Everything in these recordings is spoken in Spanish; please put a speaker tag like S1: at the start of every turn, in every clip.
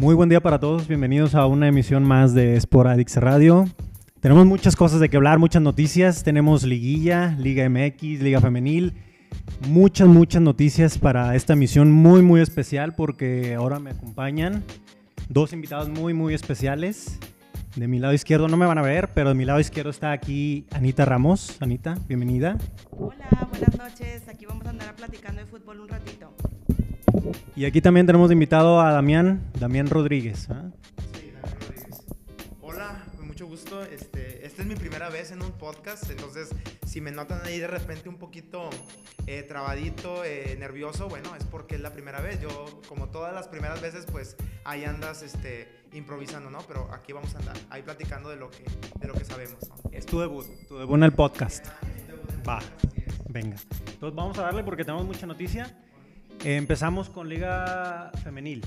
S1: Muy buen día para todos, bienvenidos a una emisión más de Sporadix Radio. Tenemos muchas cosas de que hablar, muchas noticias. Tenemos liguilla, Liga MX, Liga Femenil. Muchas, muchas noticias para esta emisión muy, muy especial porque ahora me acompañan dos invitados muy, muy especiales. De mi lado izquierdo no me van a ver, pero de mi lado izquierdo está aquí Anita Ramos. Anita, bienvenida.
S2: Hola, buenas noches. Aquí vamos a andar platicando de fútbol un ratito.
S1: Y aquí también tenemos invitado a Damián, Damián Rodríguez. ¿ah?
S3: Sí, Damián Rodríguez. Hola, con mucho gusto. Este, esta es mi primera vez en un podcast, entonces si me notan ahí de repente un poquito eh, trabadito, eh, nervioso, bueno, es porque es la primera vez. Yo, como todas las primeras veces, pues ahí andas este, improvisando, ¿no? Pero aquí vamos a andar, ahí platicando de lo que, de lo que sabemos, ¿no?
S1: Es tu debut, tu debut en el podcast. Va, venga. Entonces vamos a darle porque tenemos mucha noticia. Empezamos con Liga Femenil.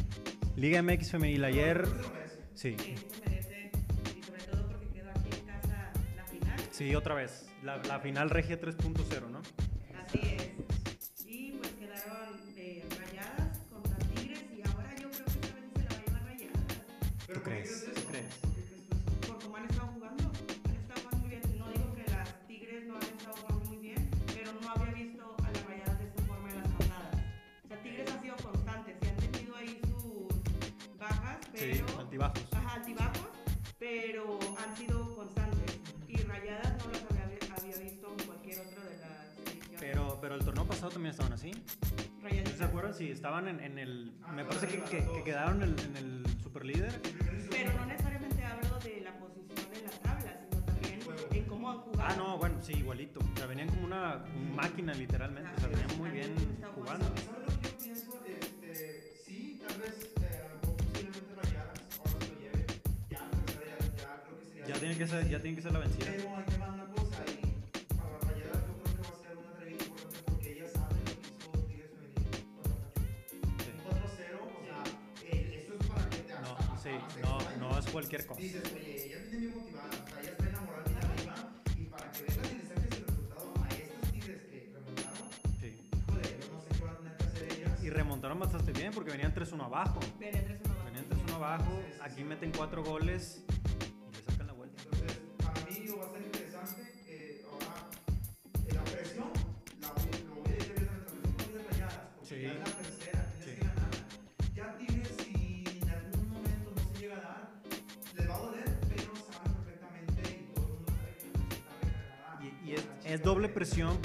S1: Liga MX Femenil. Ayer. Sí. Sí, otra vez. La, la final regia 3.0, ¿no?
S2: Así es. Sí, pero...
S1: altibajos.
S2: Ajá, altibajos, pero han sido constantes. Y rayadas no las había, había visto en cualquier otra de las ediciones.
S1: Pero, pero el torneo pasado también estaban así.
S2: Rayadas-
S1: ¿Se acuerdan? Sí, estaban en, en el. Me parece que, que, que quedaron en, en el superlíder.
S2: Pero no necesariamente hablo de la posición en la tabla, sino también en cómo han jugado.
S1: Ah, no, bueno, sí, igualito. O sea, venían como una máquina, literalmente. O sea, venían muy bien jugando.
S3: ¿Sabes
S1: tiene que ser, ya tiene que ser la vencida.
S3: Pero hay que ver una cosa y para las rayadas yo creo que va a ser una atrevida importante porque ellas saben lo que hizo Tigres Femenil contra Pachuca. Un 4-0, o sea, eh, eso es para que te
S1: No,
S3: hasta-
S1: sí,
S3: hasta
S1: no, no es cualquier cosa.
S3: Dices, oye, ellas vienen bien motivadas, o sea, ellas traen la moral bien arriba y para que vengas y le saques el resultado a estas Tigres que remontaron,
S1: Sí.
S3: híjole, yo no sé qué van a tener que hacer ellas.
S1: Y remontaron bastante bien porque venían 3-1 abajo.
S2: Venía 3-1 abajo.
S1: Venían 3-1 abajo. Aquí meten 4 goles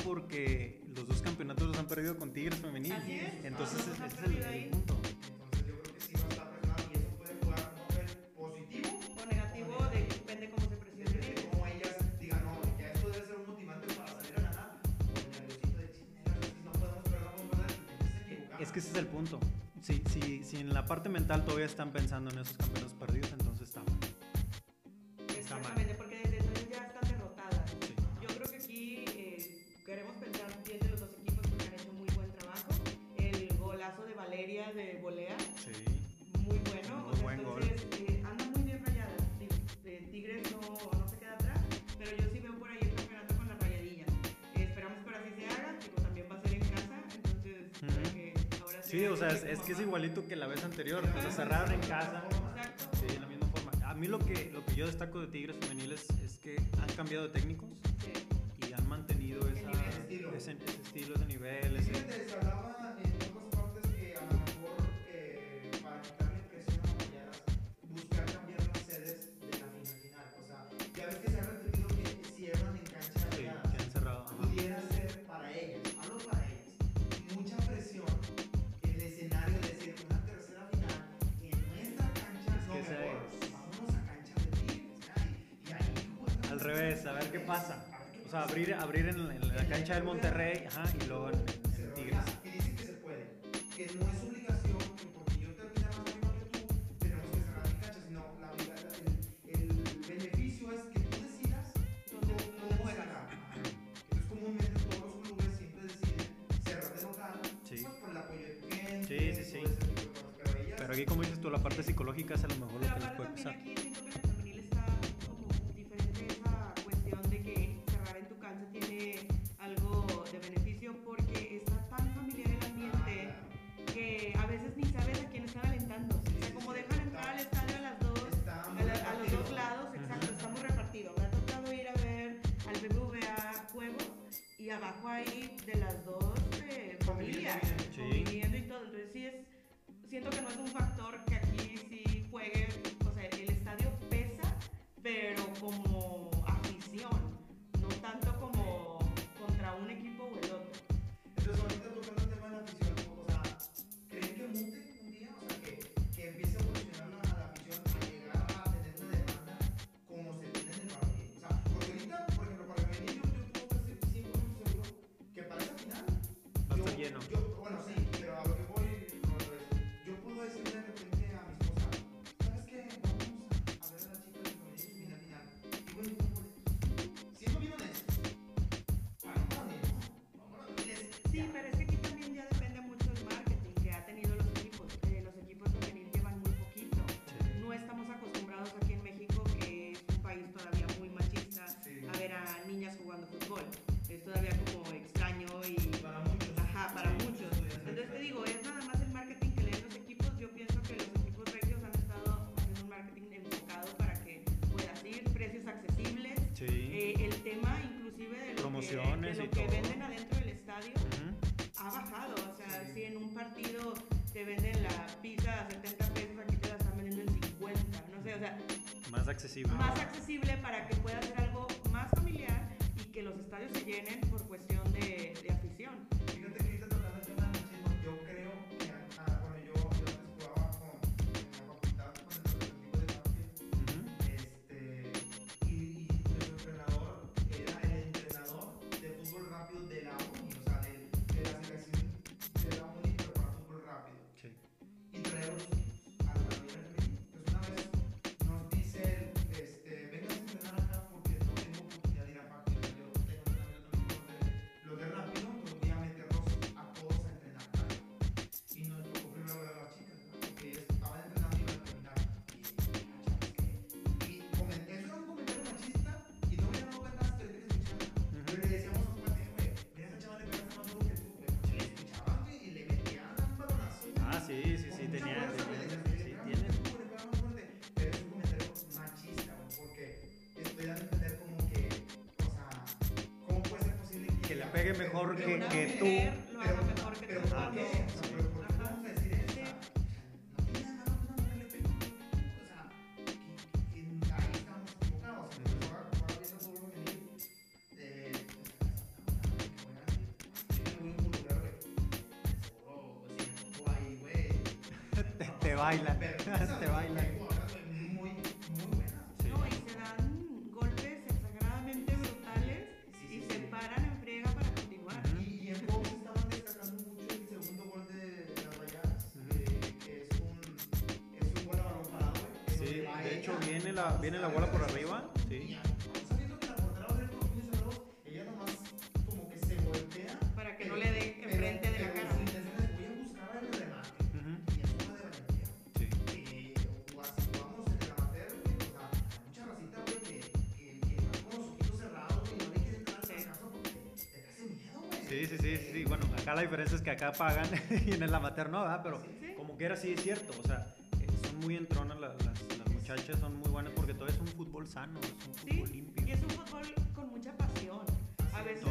S3: porque
S1: los dos campeonatos los han perdido con Tigres Femenil.
S2: Así es.
S1: Entonces ese es el, punto.
S3: Entonces, yo creo que sí va a estar presionado y eso puede jugar un papel positivo.
S2: O negativo, de, depende cómo se presione.
S3: Depende de cómo ellas digan, no, ya esto debe ser un motivante para salir a ganar. O el de chingar, no podemos perder, no podemos perder, porque.
S1: Es que ese es el punto. Si, si, si en la parte mental todavía están pensando en esos campeonatos
S2: que
S1: es igualito que la vez anterior. O sea, cerraron en casa. Sí, de la misma forma. A mí lo que, lo que yo destaco de Tigres Femeniles es que han cambiado de técnicos pasa. O sea, abrir, abrir en, la- en la cancha del Monterrey ajá, y luego en, en
S3: Se
S1: Tigres.
S3: Y dicen que se puede, que no es obligación, que porque yo termine más arriba que tú, tenemos que cerrar mi cancha, sino la, la- el, el beneficio es que tú decidas
S2: Donde
S3: cómo, cerrar. Entonces, comúnmente todos los clubes siempre deciden cerrar de local,
S1: Sí.
S3: pues por el apoyo de tu gente,
S1: Sí, sí, sí.
S3: Pero
S1: aquí, como dices tú, la parte psicológica es a lo mejor lo que les puede
S2: también que
S3: venden adentro del estadio ha bajado. O sea, si en un partido te venden la pizza a 70 pesos, aquí te la están vendiendo en 50. No sé, o sea.
S2: Más accesible.
S3: Más accesible para que puedas hacer algo más familiar y que los estadios se llenen
S2: mejor que, que tú. Viene la bola por arriba. Sí.
S3: Para que no le de la.
S2: Sí,
S3: sí,
S2: sí, sí, Bueno, acá la diferencia es que acá pagan y en el amateur no, ¿verdad? Pero como quiera sí es cierto. O sea, eh, son muy entronas las muchachas son muy buenas porque todo es un fútbol sano, es un fútbol sí, limpio.
S3: Y es un fútbol con mucha pasión. A veces
S2: sí,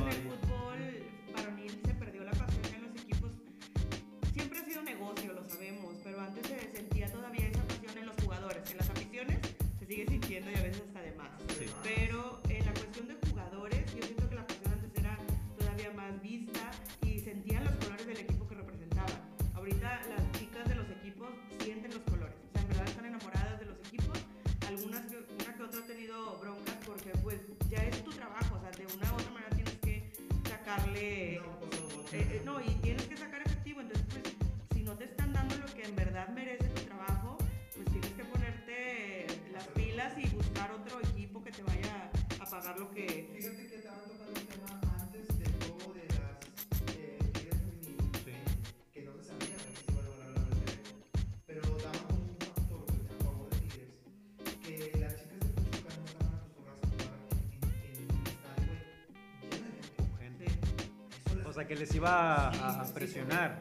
S1: darle...
S3: Eh, eh, no, y tienes que sacar efectivo, entonces pues, si no te están dando lo que en verdad merece tu trabajo, pues tienes que ponerte las pilas y buscar otro equipo que te vaya a pagar lo
S1: que que les
S2: iba a, presionar.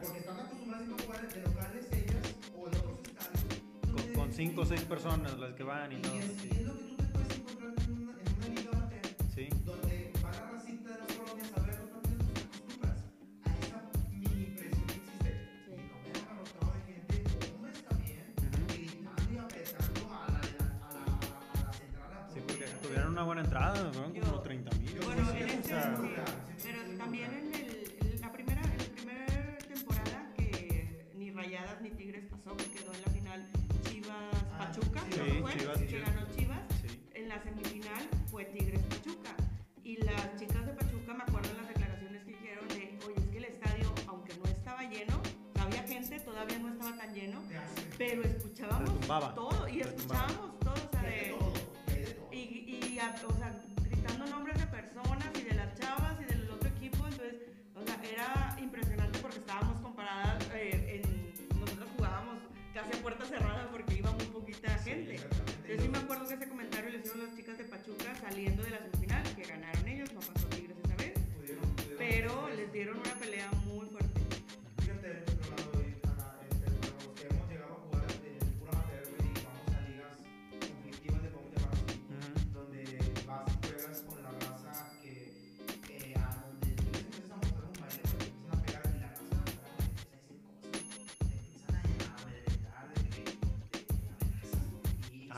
S2: Con, cinco o seis personas las que van y, todo.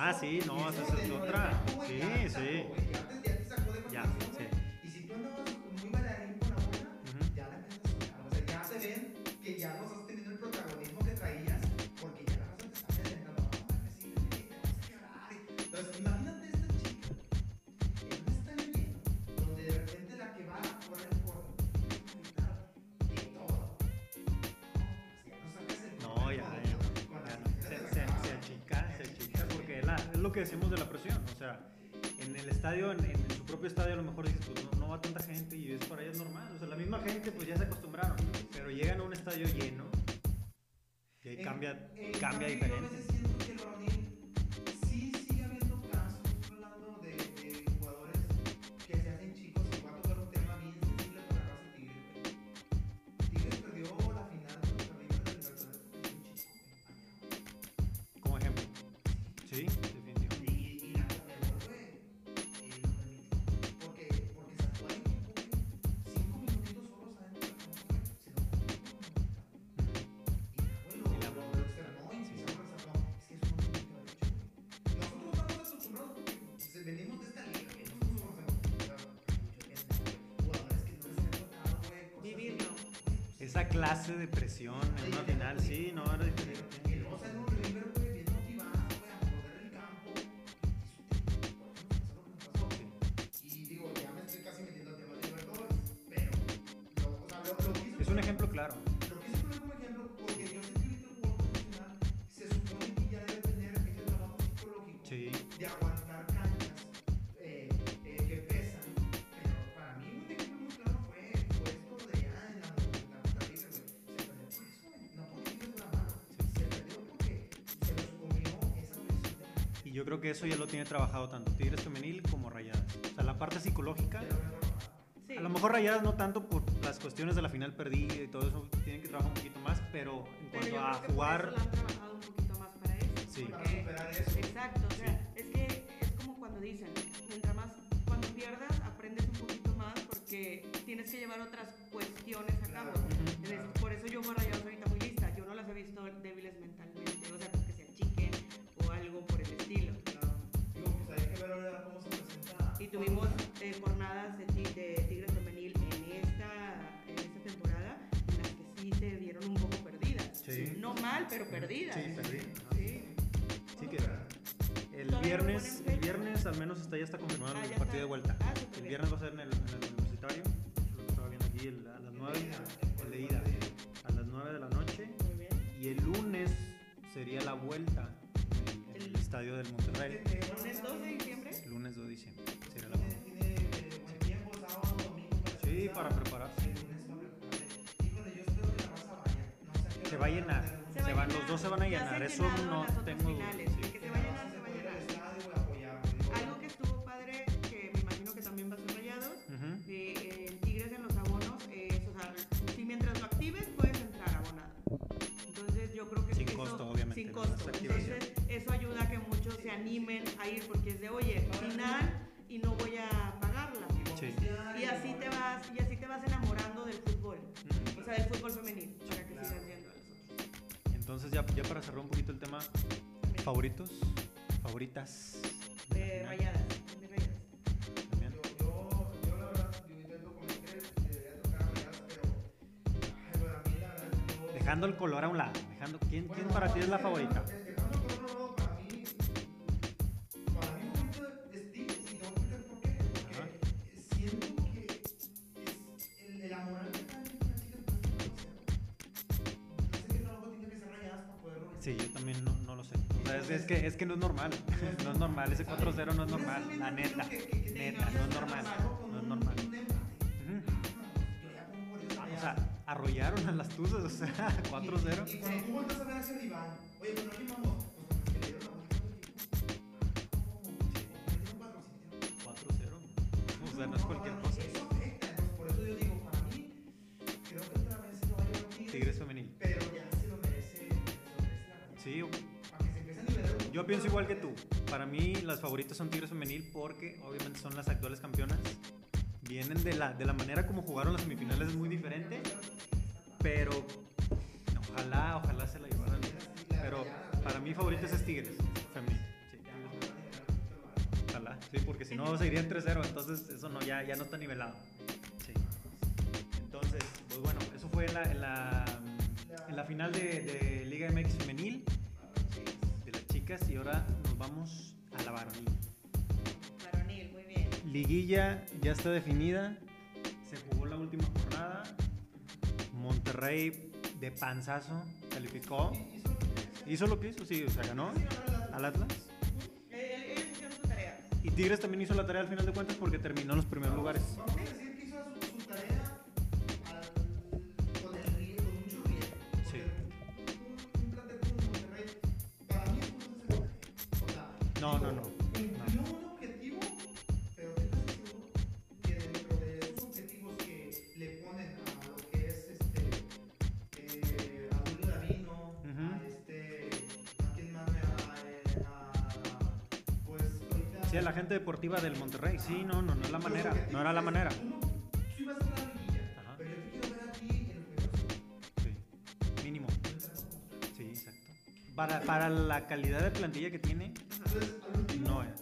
S3: Ah, sí,
S2: no, esa
S1: es otra. Sí, sí. Es, lo que decimos de la presión. O sea, en el estadio, en, en su propio estadio, a lo mejor dices, pues no, no va tanta gente y es para ellos normal. O sea, la misma gente, pues ya se acostumbraron. Pero llegan a un estadio lleno y ahí
S3: En-
S1: cambia,
S3: en
S1: cambia diferente.
S3: Yo a veces siento que el de
S1: presión en una final, sí, no, era diferente.
S3: y luego sale un River, güey, bien motivado, güey, a morder el campo. Y su por eso nos pasó lo que nos pasó. Y digo, ya me estoy casi metiendo a temas de Libertadores, pero, lo, o sea, lo, lo quise
S1: Es un ejemplo claro. Y yo creo que eso ya lo tiene trabajado tanto Tigres Femenil como Rayadas. O sea, la parte psicológica.
S2: Sí.
S1: A lo mejor Rayadas no tanto por las cuestiones de la final perdida y todo eso, tienen que trabajar un poquito más, pero en
S2: Pero
S1: cuanto
S2: yo
S1: a
S2: creo que por
S1: jugar,
S2: eso lo han trabajado un poquito más para eso.
S1: Sí.
S3: Para
S2: porque-
S3: superar eso.
S2: Exacto, o sea, es que es como cuando dicen, mientras más, cuando pierdas, aprendes un poquito más porque tienes que llevar otras tuvimos eh, jornadas de, de Tigres Femenil en esta, en esta temporada en las que sí se dieron un poco perdidas.
S1: Sí.
S2: No mal, pero perdidas.
S1: Sí, perdidas.
S2: Sí.
S1: sí que el viernes, el viernes al menos está, ya está confirmado
S2: Ah,
S1: el partido
S2: está.
S1: de vuelta.
S2: Ah,
S1: el viernes va a ser en el, en el universitario, lo que estaba viendo aquí el- a las 9, el de ida, a las 9 de la noche.
S2: Muy bien.
S1: Y el lunes sería la vuelta el, estadio del Monterrey.
S2: ¿Lunes 2 de diciembre?
S1: Lunes 2 de diciembre sería la.
S3: Tiene, buen tiempo, sábado, domingo.
S1: Sí, para prepararse.
S3: Híjole, yo espero que la raza vaya.
S1: Se va a llenar.
S3: tener
S1: Se van- los dos se van a llenar, eso no tengo
S2: finales,
S1: sin costo.
S2: Entonces, eso ayuda a que muchos se animen a ir porque es de, oye, final y no voy a pagarla.
S1: Sí.
S2: Y así te vas, y así te vas enamorando del fútbol, o sea, del fútbol femenil, para que sigas viendo.
S1: Entonces, ya, ya para cerrar un poquito el tema, favoritos, favoritas. De eh,
S2: rayadas.
S1: dejando el color a un lado. ¿Quién, ¿Quién para ti es la favorita? Sí, yo también no, no lo sé. O sea, es, es que, es que no es normal. No es normal. Ese 4-0 no es normal. La neta. Neta, no es normal. No es normal. O sea, arrollaron a las Tuzas, o sea, 4-0.
S3: Y cuando tú vueltas a ver oye, ¿pero
S1: 4-0. O sea, no es cualquier cosa.
S3: Eso afecta, entonces por eso yo digo, para mí, creo que otra vez se lo va a llevar Tigres,
S1: femenil.
S3: pero ya se lo merece.
S1: Sí,
S3: Para que se empiece a nivelar un
S1: yo pienso igual que tú. Para mí, las favoritas son Tigres femenil porque obviamente son las actuales campeonas. Vienen de la, de la manera como jugaron las semifinales, es muy diferente. Pero ojalá, ojalá se la llevaran. Pero para mí, favoritas es Tigres femenil. Sí. Ojalá, sí, porque si no seguirían 3-0, entonces eso no, ya, ya no está nivelado. Sí. Entonces, pues bueno, eso fue en la, en la, en la final de, de Liga MX femenil de las chicas y ahora nos vamos a la varonil. Liguilla ya está definida, se jugó la última jornada, Monterrey de panzazo calificó, hizo lo que hizo, sí, o sea, ganó al Atlas.
S2: Eh, tarea.
S1: Y Tigres también hizo la tarea al final de cuentas porque terminó en los primeros lugares. Deportiva del Monterrey, sí, no, no, no es la manera, no era la manera. Sí, mínimo, sí, exacto. Para, para la calidad de plantilla que tiene, no es.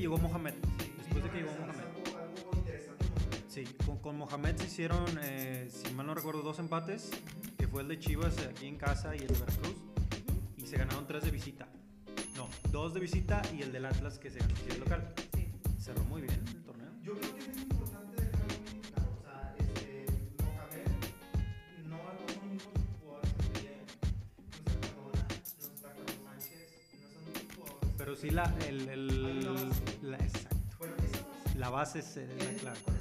S1: Llegó Mohamed.
S3: Sí,
S1: Después de que llegó Mohamed. Sí, con, con Mohamed se hicieron, eh, si mal no recuerdo, dos empates, que fue el de Chivas aquí en casa y el de Veracruz, y se ganaron tres de visita. No, dos de visita y el del Atlas que se ganó aquí el local.
S2: Sí.
S1: Cerró muy bien el torneo.
S3: Yo creo que
S1: sí, la, el, la,
S3: base.
S1: es la clave.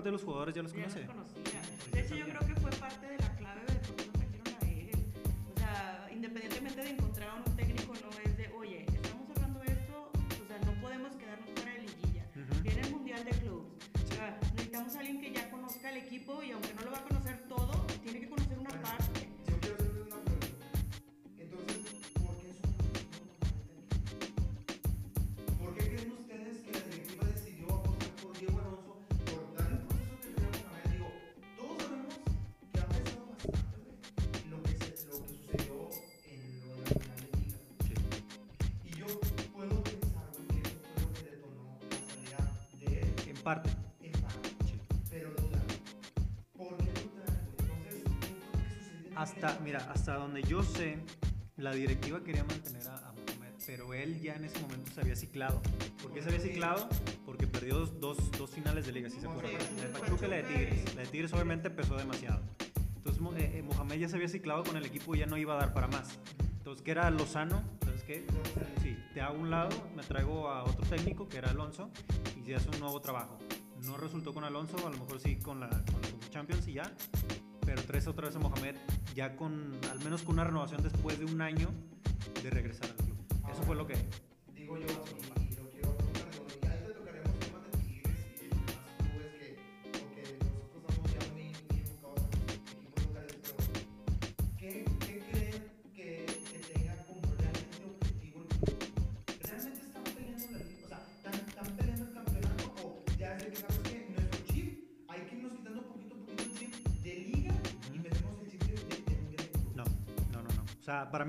S1: Parte de los jugadores ya los
S2: Ya los conocía. De hecho, yo creo que fue parte de la clave de por qué lo trajeron a él. O sea, independientemente de encontrar a un técnico, no es de, oye, estamos hablando de esto, o sea, no podemos quedarnos fuera de liguilla. Viene el Mundial de Clubs. O sea, necesitamos a alguien que ya conozca el equipo y aunque no lo va a conocer parte.
S1: parte, Sí.
S3: pero duda. ¿Por qué? Entonces, ¿qué que
S1: Hasta, mira, hasta donde yo sé, la directiva quería mantener a, a Mohamed, pero él ya en ese momento se había ciclado. ¿Por qué se había ciclado? Porque perdió dos, dos, dos finales de liga, si se acuerdan. La de Pachuca y la de Tigres. La de Tigres obviamente empezó demasiado. Entonces eh, eh, Mohamed ya se había ciclado con el equipo y ya no iba a dar para más. Entonces, ¿qué era Lozano? ¿Sabes qué? Sí, te hago un lado, me traigo a otro técnico, que era Alonso, felicidades a un nuevo trabajo. No resultó con Alonso, a lo mejor sí con la, con Champions y ya, pero tres otra vez a Mohamed, ya con, al menos con una renovación después de un año de regresar al club. Eso fue lo que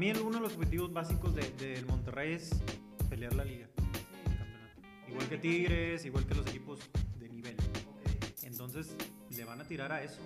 S1: mí uno de los objetivos básicos del de Monterrey es pelear la liga. Igual que Tigres, igual que los equipos de nivel. Entonces le van a tirar a eso.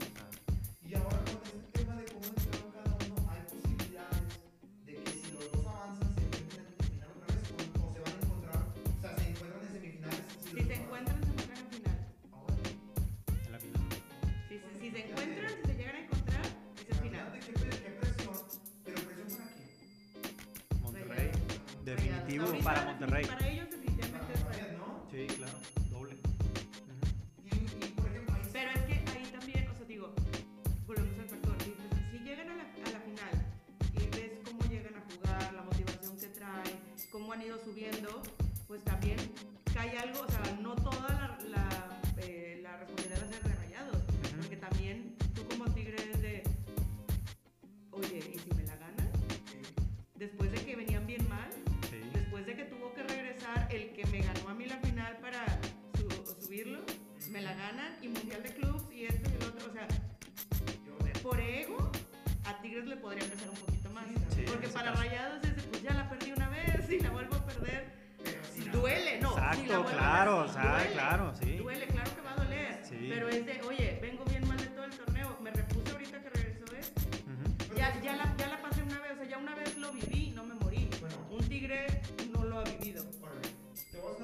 S2: han ido subiendo, pues también cae algo, o sea, no toda la, la, eh, la responsabilidad de ser de rayados, porque también tú como tigre es de, oye, ¿y si me la ganas? Después de que venían bien mal, después de que tuvo que regresar el que me ganó a mí la final para su, subirlo, me la ganan y Mundial de Clubs y esto y el otro, o sea, por ego a Tigres le podría empezar un poquito más,
S1: sí,
S2: porque para Rayados es de, pues ya la perdí una vez y la vuelvo duele, no.
S1: Exacto, claro,
S2: duele,
S1: claro, sí.
S2: Duele, claro que va a doler.
S1: Sí.
S2: Pero es de, oye, vengo bien mal de todo el torneo, me repuse ahorita que regresó esto. Ya, ya, la, pasé una vez, o sea, ya una vez lo viví, no me morí. Un tigre no lo ha vivido.
S3: Te voy a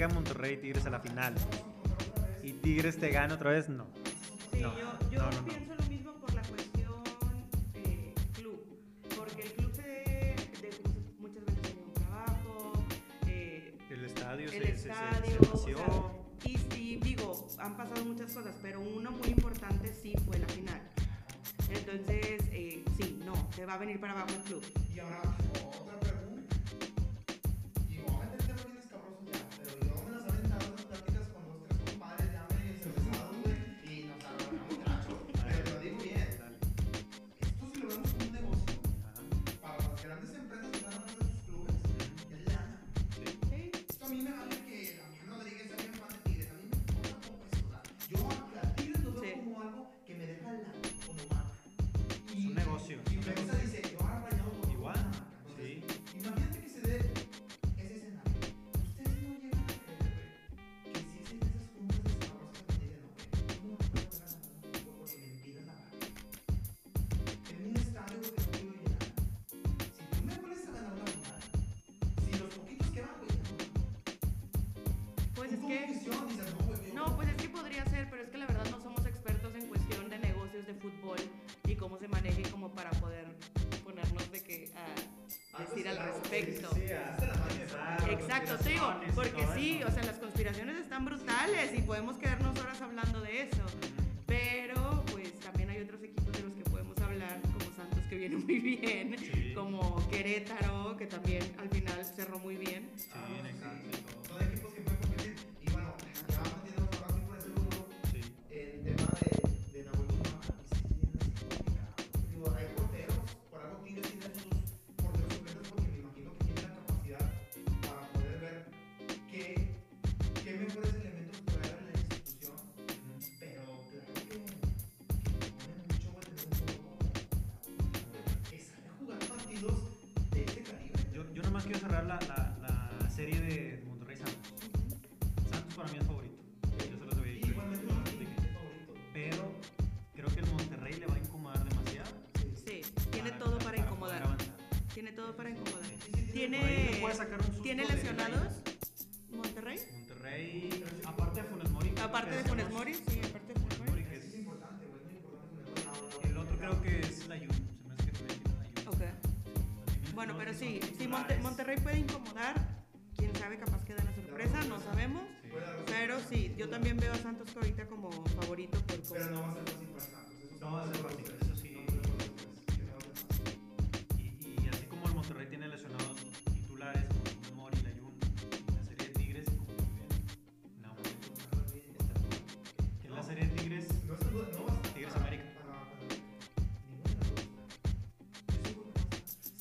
S3: llega Monterrey y Tigres a la
S1: final y Tigres te gana otra vez, no.
S2: Sí,
S1: no,
S2: yo, yo
S1: no, no,
S2: pienso lo mismo por la cuestión eh, club, porque el club se de, de muchas veces tiene un trabajo, eh,
S1: el estadio,
S2: el
S1: se, estadio se, se,
S2: o sea, y sí, digo, han pasado muchas cosas, pero uno muy importante sí fue la final. Entonces, eh, sí, no, se va a venir para abajo el club.
S3: Y ahora
S2: Exacto,
S3: por,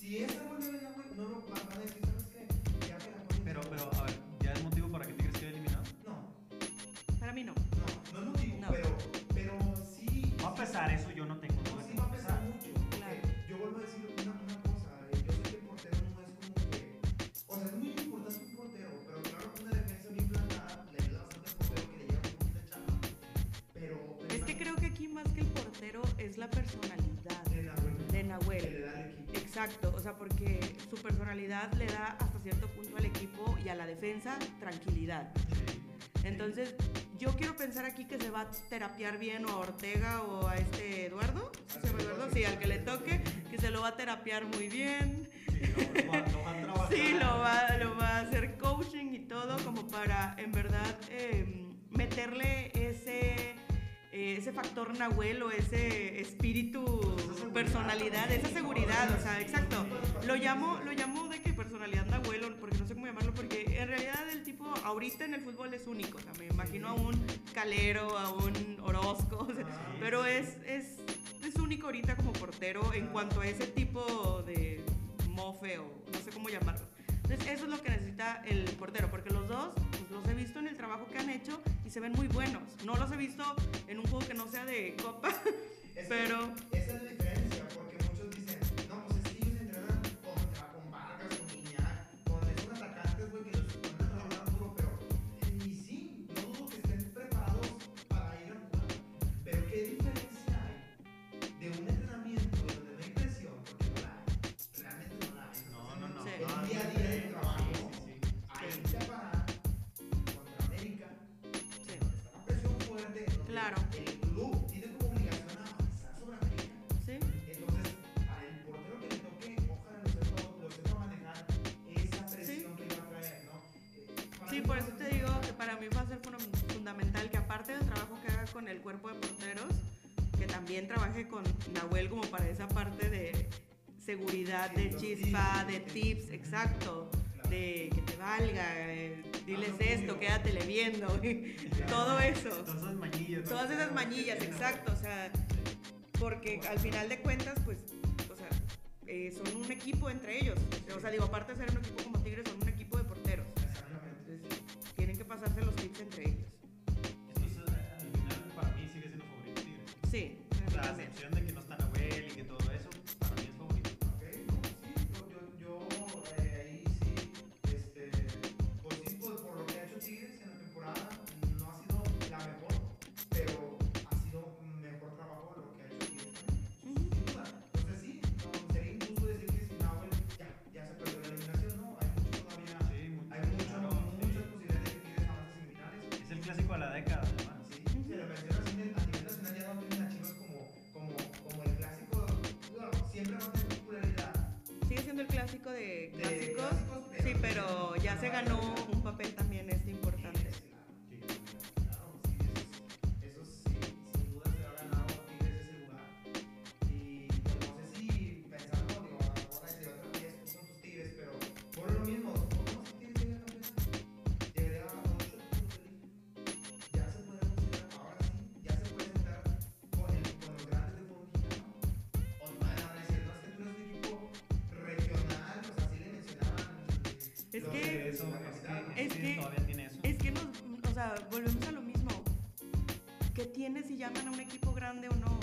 S2: Si
S3: esa vuelve a venir, güey, no lo van a decir, ¿sabes qué? Ya me la ponen.
S1: pero, pero, a ver, ¿ya es motivo para que Tigres quede eliminado?
S3: No,
S2: Para mí no.
S3: no, no es motivo,
S2: No.
S3: pero, pero sí.
S1: Va a pesar eso, yo no tengo
S3: No,
S1: duda
S3: sí va a pesar mucho. porque
S2: Claro.
S3: Yo vuelvo a decir una, una cosa. eh, Yo sé que el portero no es como que. O sea, es muy importante un portero, pero claro que una defensa bien plantada le ayuda bastante al portero que le lleva un poquito de chamba. Pero. pero
S2: Es que creo que aquí más que el portero es la personalidad Exacto, o sea, porque su personalidad le da hasta cierto punto al equipo y a la defensa tranquilidad. Entonces, yo quiero pensar aquí que se va a terapiar bien o a Ortega o a este Eduardo. ¿Sí se llama Eduardo? Sí, al que le toque, que se lo va a terapiar muy bien.
S1: Sí, lo, lo va, lo va a trabajar.
S2: Sí, lo va, lo va a hacer coaching y todo como para, en verdad, eh, meterle ese, eh, ese factor Nahuel o ese espíritu, personalidad, esa seguridad, o sea, exacto. Lo llamo, lo llamo de que personalidad Nahuel, porque no sé cómo llamarlo, porque en realidad el tipo ahorita en el fútbol es único, o sea, me imagino a un Calero, a un Orozco, o sea, pero es, es, es único ahorita como portero en cuanto a ese tipo de mofe o no sé cómo llamarlo. Entonces eso es lo que necesita el portero, porque los dos pues, los he visto en el trabajo que han hecho y se ven muy buenos. No los he visto en un juego que no sea de copa,
S3: Es
S2: pero
S3: Esa es la diferencia,
S2: aparte del trabajo que haga con el cuerpo de porteros, que también trabaje con Nahuel como para esa parte de seguridad, de chispa, de tips, exacto, de que te valga, eh, diles
S3: Hazlo
S2: esto, quédatele viendo, todo eso.
S1: Todas esas manillas. ¿no?
S2: Todas esas manillas, exacto, o sea, porque al final de cuentas, pues, o sea, eh, son un equipo entre ellos. O sea, digo, aparte de ser un equipo como Tigres, son un equipo de porteros.
S3: Exactamente.
S2: Entonces, tienen que pasarse los tips entre ellos. Sí,
S1: tiene
S2: si llaman a un equipo grande o no?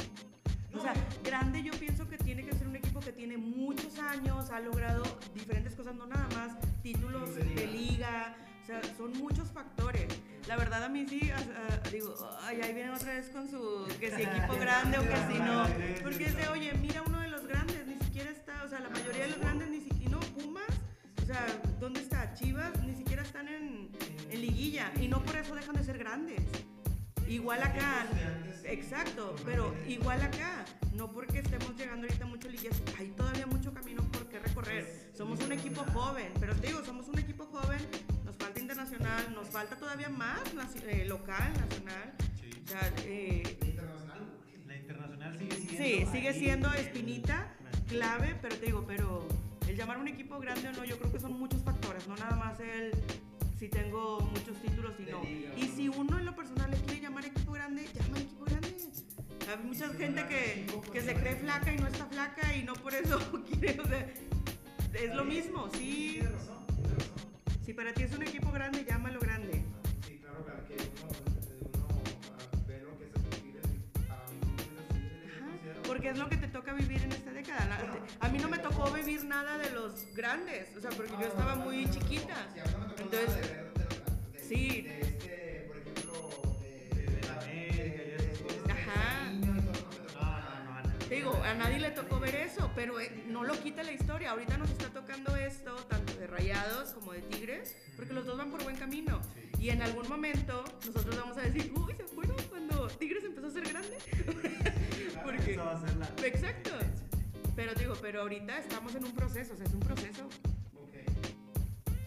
S2: O sea, grande yo pienso que tiene que ser un equipo que tiene muchos años ha logrado diferentes cosas, no nada más títulos
S3: De liga.
S2: de liga, o sea, son muchos factores. La verdad a mí sí, ah, digo, ay, ahí vienen otra vez con su, que si equipo grande o que si no, porque es de, oye, mira uno de los grandes, ni siquiera está, o sea, la mayoría de los grandes ni siquiera, no, Pumas, o sea, ¿dónde está? Chivas, ni siquiera están en, en liguilla, y no por eso dejan de ser grandes. Igual acá, exacto, pero igual acá, no porque estemos llegando ahorita mucho liguillas, hay todavía mucho camino por qué recorrer. Somos un equipo joven, pero te digo, somos un equipo joven, nos falta internacional, nos falta todavía más eh, local, nacional.
S1: Sí.
S2: O sea, eh,
S1: La internacional sigue siendo.
S2: sí, sigue siendo espinita clave, pero te digo, pero el llamar un equipo grande o no, yo creo que son muchos factores, no nada más el si tengo muchos títulos y no. Y si uno en lo personal Hay mucha gente que, que se cree flaca y no está flaca y no por eso quiere, o sea, es lo mismo, sí. Si para ti es un equipo grande, llámalo grande.
S3: Sí, claro, claro, que uno, uno ah, ve lo que es el Tigres y para mí Tigres sí se
S2: Ajá,
S3: considera
S2: Porque es lo que te toca vivir en esta década. La- A mí no me tocó vivir nada de los grandes, o sea, porque yo estaba muy chiquita. Entonces, sí. A nadie le tocó ver eso, pero eh, no lo quita la historia. Ahorita nos está tocando esto, tanto de Rayados como de Tigres, porque los dos van por buen camino. Y en algún momento nosotros vamos a decir, uy, ¿se acuerdan cuando Tigres empezó a ser grande? porque,
S1: va a ser la.
S2: Exacto. pero digo, pero ahorita estamos en un proceso, o sea, es un proceso.
S3: Ok.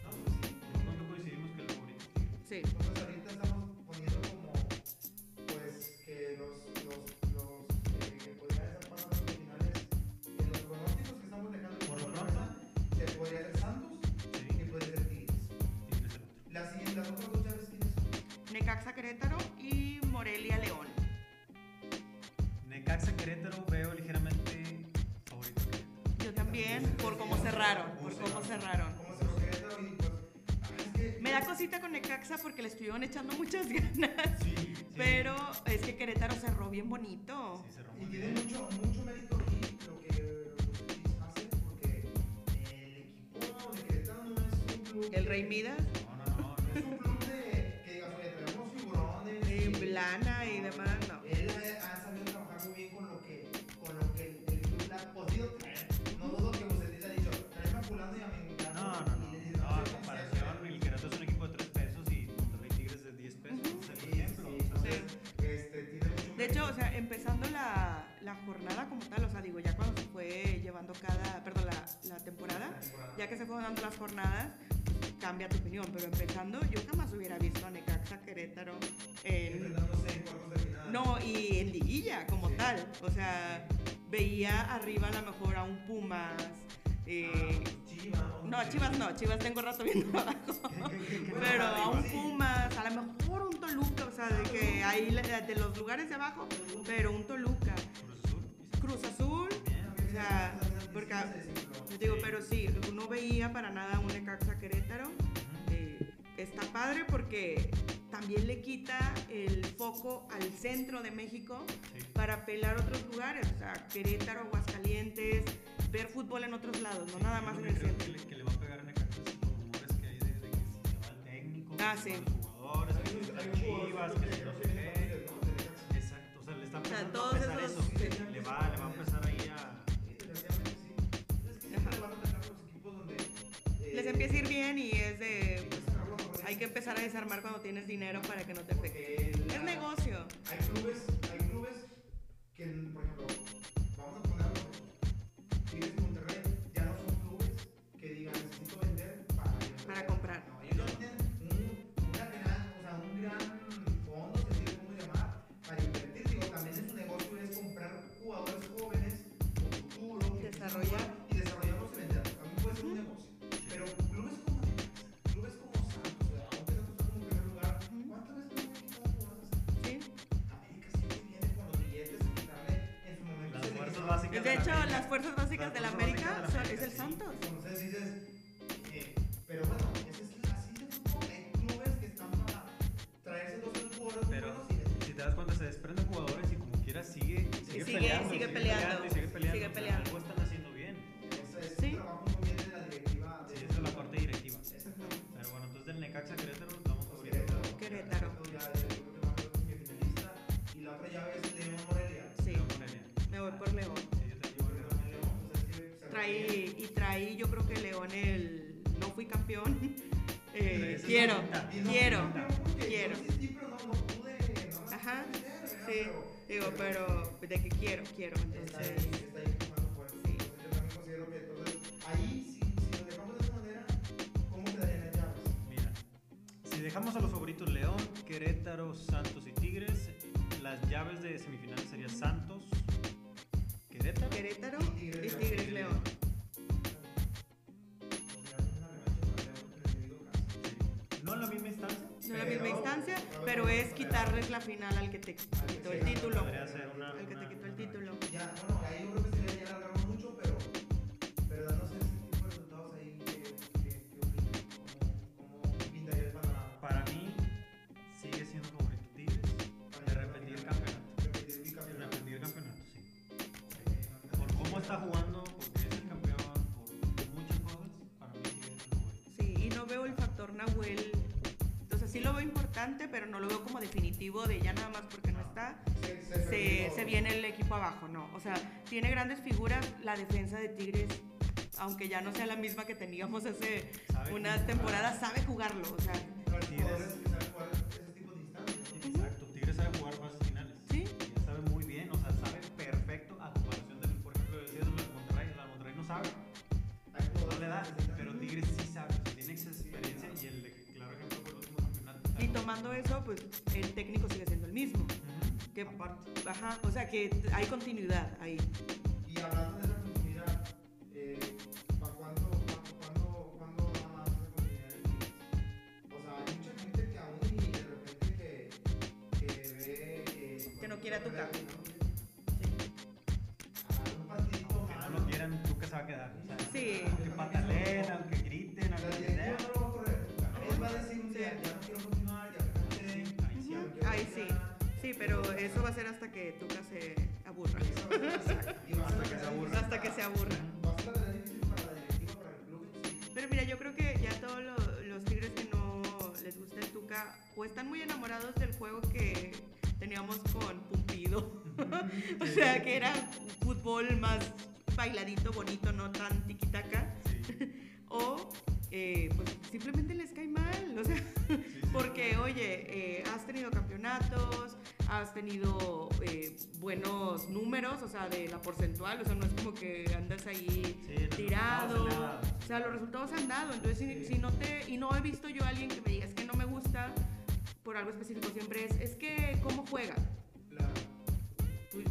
S1: No, pues lo pronto coincidimos que Tigres.
S2: Sí. Necaxa Querétaro y Morelia León.
S1: Necaxa Querétaro veo ligeramente favorito.
S2: Yo también, por cómo cerraron, por cómo cerraron.
S3: Pues.
S2: Me da cosita con Necaxa porque le estuvieron echando muchas ganas.
S1: Sí, sí.
S2: Pero es que Querétaro cerró bien bonito.
S1: Sí, se
S3: Y tiene mucho, mucho mérito aquí lo que los hacen, porque el equipo de Querétaro no es un club...
S2: El Rey Midas,
S1: No, no, no.
S3: No es un club figurones.
S2: y demás, no.
S3: Él ha, sabido trabajar muy bien con lo que, con lo que el, club le ha podido traer. No dudo que usted ha dicho, tráeme a fulano y a Mengano",
S1: No, no, no. No, en
S3: "Sí,
S1: comparación, el Querétaro es un equipo de 3 pesos y Monterrey Tigres de 10 pesos. El ejemplo.
S3: este, tiene mucho
S2: De hecho, o sea, empezando la, la jornada como tal, o sea, digo, ya cuando se fue llevando cada, perdón, la, la temporada,
S3: la temporada.
S2: ya que se fueron dando las jornadas, cambia tu opinión. Pero empezando, yo jamás hubiera visto a Necaxa Querétaro en. No, y en liguilla como
S3: Sí.
S2: tal. O sea, veía arriba a lo mejor a un Pumas. eh,
S3: Chivas.
S2: no, a Chivas no, Chivas tengo rato viendo abajo. Pero a un Pumas, a lo mejor un Toluca, o sea, de que ahí de los lugares de abajo, pero un Toluca.
S1: Cruz Azul.
S2: Cruz Azul, o sea, porque yo digo, pero sí, no veía para nada un Necaxa Querétaro. Eh, está padre porque también le quita el foco al centro de México
S1: Sí.
S2: para pelar otros lugares, o sea, Querétaro, Aguascalientes, ver fútbol en otros lados, no nada más en el centro.
S1: que le, que le va a pegar a Necaxa los rumores que hay de, de que si se va el técnico,
S2: Ah, sí.
S1: se los jugadores, que si están Chivas, que si no sé qué. Exacto, o sea, le está
S2: sea,
S1: empezando
S2: todos
S1: a pesar
S2: esos-
S1: eso.
S2: sí.
S1: Le va, le va a empezar a...
S2: Les empieza a ir bien y es de, pues, hay que empezar a desarmar cuando tienes dinero para que no te afecte. Es negocio.
S3: Hay clubes, hay clubes que, por ejemplo,
S1: fuerzas básicas
S2: Las de la
S1: fuerzas
S2: América
S1: básicas de la
S2: son-
S1: América,
S2: es el
S1: sí.
S2: Santos.
S3: Entonces dices, eh, pero bueno, ese es así de fútbol. Hay clubes que están para traerse dos tres jugadores
S1: Pero
S3: buenos y
S1: si te das cuenta, se desprenden jugadores y como quiera sigue, sigue,
S2: Sigue-
S1: peleando.
S2: sigue
S1: sigue peleando.
S2: peleando. Trae, y trae, yo creo que León el no fui campeón. Eh, quiero, quiero, quiero.
S3: No, no pude, no me
S2: Ajá. Sí, digo, pero de que quiero, quiero.
S3: Está ahí,
S2: Entonces. Sí.
S3: Yo también considero que entonces, ahí, si, dejamos
S1: a los favoritos León, Querétaro, Santos y Tigres, las llaves de semifinales serían Santos, Querétaro.
S2: Querétaro
S3: Y
S2: y
S3: Tigres,
S2: Tigres
S3: León. En
S1: la misma instancia.
S2: No es la misma
S3: Pero-
S2: instancia,
S3: pero-
S2: es quitarles la final al que te quitó el título.
S1: podría ser una-
S2: Al que te quitó el título.
S3: Ya, bueno, ahí pero
S2: no lo veo como definitivo de ya nada más porque no está.
S3: Se, se
S2: Se,
S3: perdió.
S2: se viene el equipo abajo, no. O sea, tiene grandes figuras. La defensa de Tigres, aunque ya no sea la misma que teníamos hace unas temporadas, sabe jugarlo. O sea,
S3: Los
S1: Tigres.
S3: Que,
S1: Aparte.
S2: ajá, o sea que hay continuidad ahí.
S3: Y hablando de esa continuidad, eh, ¿para cuándo, cuándo, cuándo, cuándo nada más esa continuidad de? O sea, hay mucha gente que aún y de repente que, que ve que...
S2: Que no quiere a Tuca.
S3: que no quiere. Un partidito
S1: Aunque no lo quieran, tú que se va a quedar. O sea,
S2: Sí.
S1: Aunque patalen, aunque griten, aunque sea.
S2: Pero eso va a ser hasta que Tuca se aburra.
S3: Y va a ser
S1: Hasta que se aburra.
S2: Hasta que se aburra.
S3: Va a ser la tarea difícil para la directiva, para el club en sí.
S2: Pero mira, yo creo que ya todos lo- los tigres que no les gusta el Tuca o están muy enamorados del juego que teníamos con Pumpido. o sea, que era fútbol más bailadito, bonito, no tan tiquitaca.
S1: Sí.
S2: O eh, pues simplemente les cae mal. O sea, porque oye, eh, has tenido campeonatos, has tenido eh, buenos números, o sea, de la porcentual, o sea, no es como que andas ahí
S1: Sí,
S2: tirado. O sea, los resultados han dado. Entonces, si, si no te. Y no he visto yo a alguien que me diga, es que no me gusta por algo específico. Siempre es, es que, ¿cómo juega?
S3: La,
S2: Pues,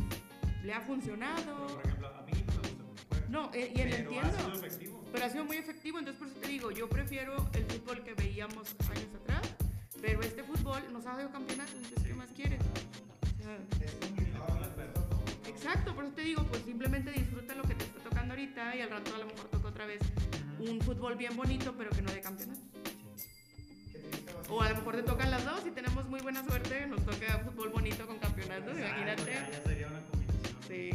S2: le ha funcionado.
S1: Pero, por ejemplo, a mí no me gusta cómo juega.
S2: No, eh, y él
S1: Pero
S2: entiendo.
S1: ha sido efectivo.
S2: Pero ha sido muy efectivo, entonces por eso te digo, yo prefiero el fútbol que veíamos años atrás, pero este fútbol nos ha dado campeonatos, entonces ¿qué más quieres? O sea, exacto, por eso te digo, pues simplemente disfruta lo que te está tocando ahorita y al rato a lo mejor toca otra vez un fútbol bien bonito, pero que no de campeonato. O a lo mejor te tocan las dos y tenemos muy buena suerte, nos toca fútbol bonito con campeonato,
S1: Exacto, Ya,
S2: imagínate.
S1: ya sería una combinación.
S2: Sí.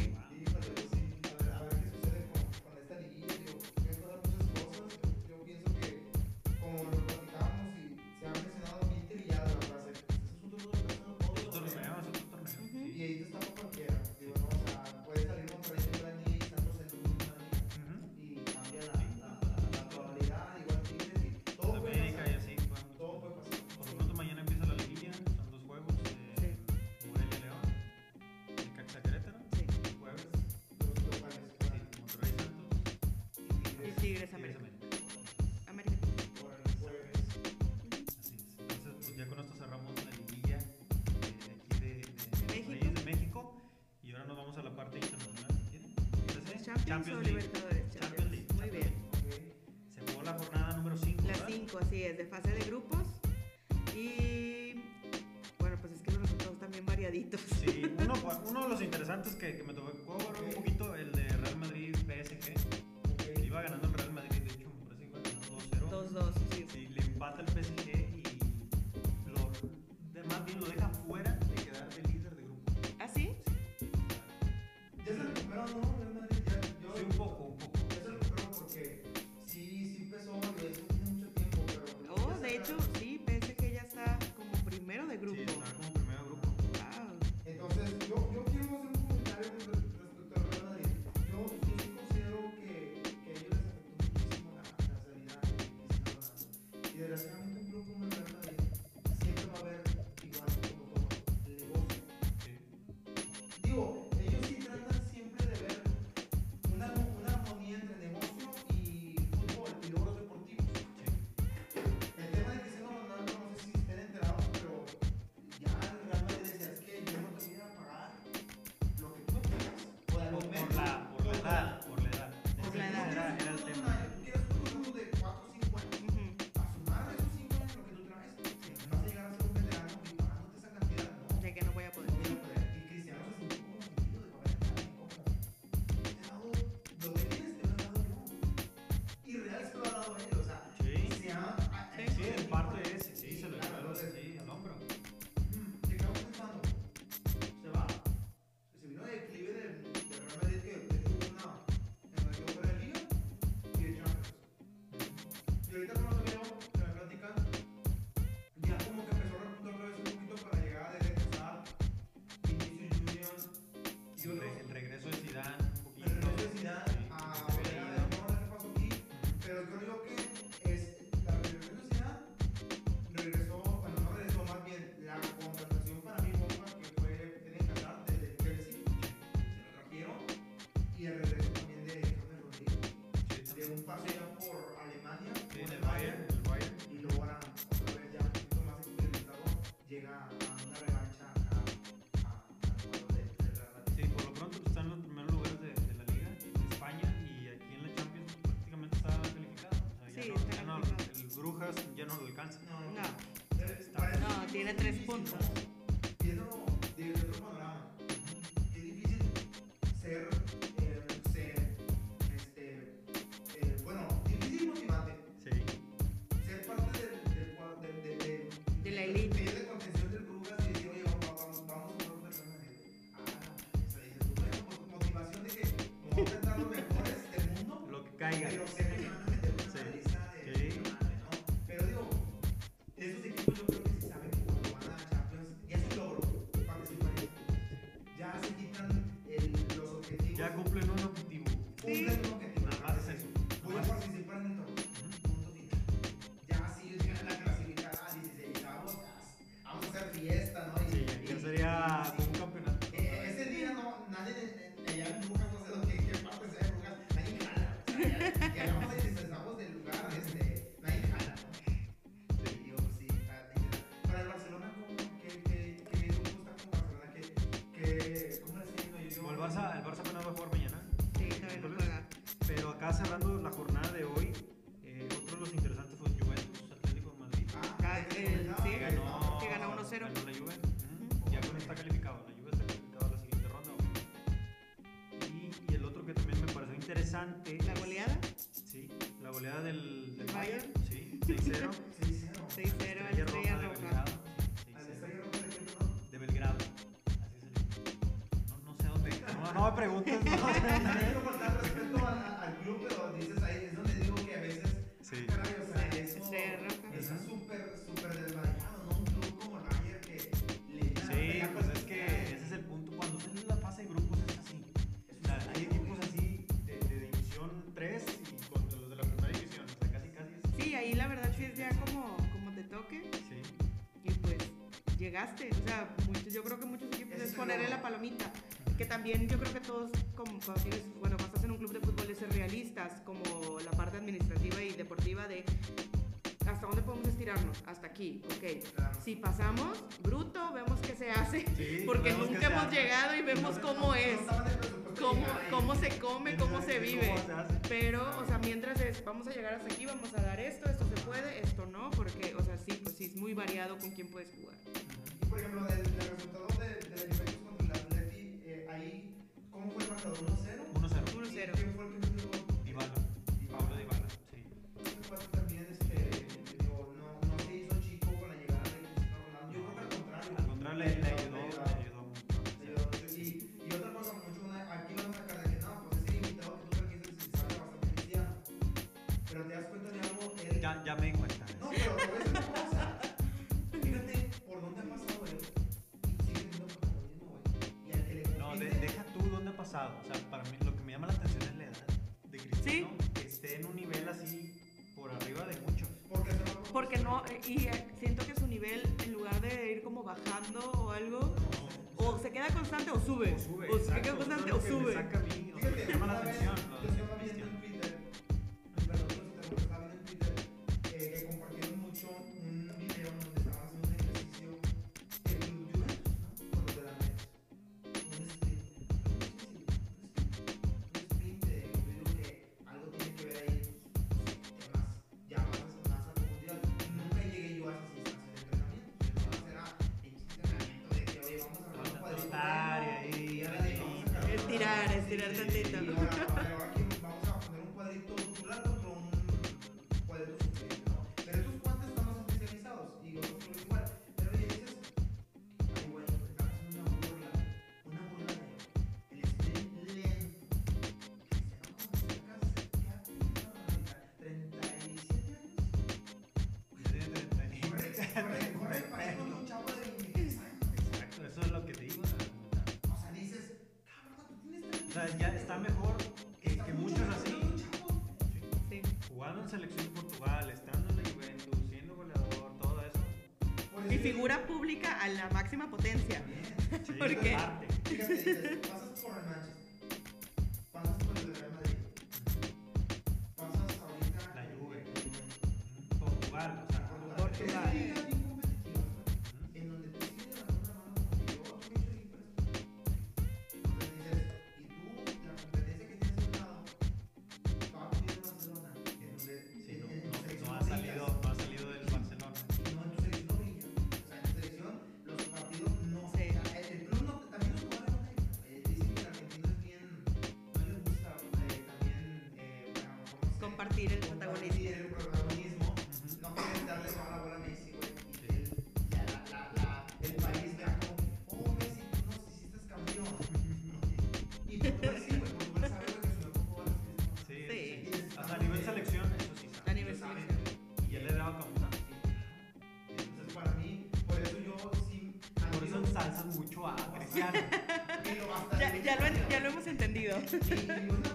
S3: ya no
S1: lo alcanza.
S3: No,
S2: no. No, tiene tres puntos.
S1: acá cerrando la jornada de hoy, eh, otro de los interesantes fue Juventus, Atlético de Madrid.
S3: Ah, que,
S1: que ganó,
S2: 1-0.
S1: Ganó la Juve. Ya con está calificado, la Juve está calificada a la siguiente ronda. Y, el otro que también me pareció interesante.
S2: ¿La goleada?
S1: Sí, la goleada del,
S2: del Bayern.
S1: Sí, 6-0. y
S2: vemos cómo es. Cómo, cómo, se come, cómo se vive. Pero, o sea, mientras es, vamos a llegar hasta aquí, vamos a dar esto, esto se puede, esto no, porque, o sea, sí, pues sí, es muy variado con quién puedes jugar.
S3: Por ejemplo, del resultado Porque
S2: no, eh, y eh, siento que su nivel, en lugar de ir como bajando o algo, o se queda constante o sube.
S1: O sube,
S2: o se queda constante o
S1: sube. Me saca a mí, o sea, llama.
S2: て
S3: られたテ a
S1: la
S2: máxima potencia.
S1: Sí,
S2: ¿Por Compartir el
S3: compartir
S2: protagonismo.
S3: el protagonismo.
S1: Ujú.
S3: No quieren darle toda la bola a Messi, güey. Y que él, ya la, la, la, el país vea como oh, Messi, tú nos hiciste campeón. Y Portugal sí, güey. Portugal sabe güey, que jugador es Cristiano.
S1: Sí,
S2: Sí.
S1: sí. Hasta a nivel selección, eso sí. sabe.
S2: A nivel
S3: saben.
S1: Y él le daba como
S3: Entonces, para mí, por eso yo sí.
S1: Por eso ensalzan mucho a Cristiano.
S3: Y lo basta-
S2: Ya, ya, lo, ya lo hemos entendido.
S3: Y,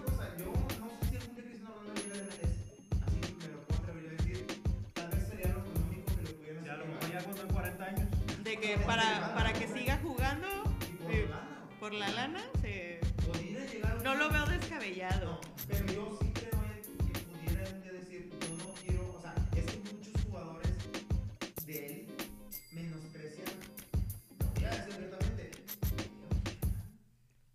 S2: para, para que siga jugando eh, por la lana, se... No lo veo descabellado.
S3: No, pero yo sí creo que pudiera un día decir, yo no quiero, o sea, es que muchos jugadores de él menosprecian, lo voy a decir abiertamente,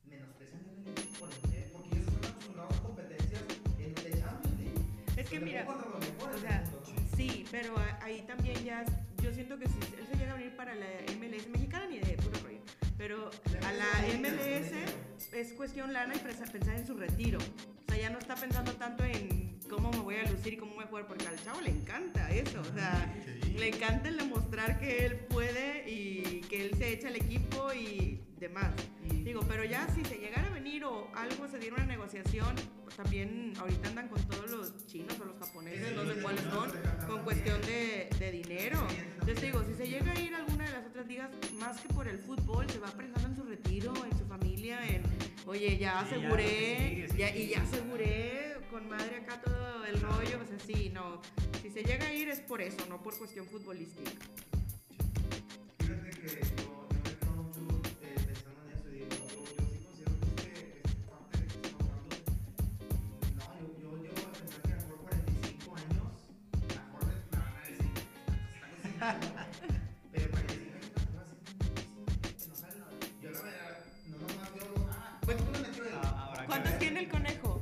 S3: menosprecian el el nivel, porque ellos están acostumbrados a competencias en de Champions League.
S2: Es que mira, o sea,
S3: ¿no?
S2: Sí, pero ahí también ya, yo siento que si él se llega a venir para la MLS mexicana ni de puro rollo, pero a la MLS es cuestión lana y pensar en su retiro. O sea, ya no está pensando tanto en cómo me voy a lucir y cómo voy a jugar, porque al chavo le encanta eso. O sea,
S1: Sí.
S2: le encanta el demostrar que él puede y que él se echa al equipo y demás.
S3: Y-
S2: Digo, pero ya si se llegara a venir o algo se diera una negociación, también ahorita andan con todos los chinos o los japoneses, no sé cuáles son, con cuestión de, de dinero. Entonces digo, si se llega a ir a alguna de las otras ligas, más que por el fútbol, se va pensando en su retiro, en su familia, en, oye, ya
S1: Sí,
S2: aseguré, ya- y ya aseguré con madre acá todo el rollo, pues así, no. Si se llega a ir es por eso, no por cuestión futbolística.
S3: Fíjate que pero 45 años tampoco así, que no sale nada. Yo la verdad, no nomás veo, ah,
S2: Pues-
S3: ¿cuánto le metió él?
S2: ¿Cuántos
S1: ver.
S2: tiene el conejo?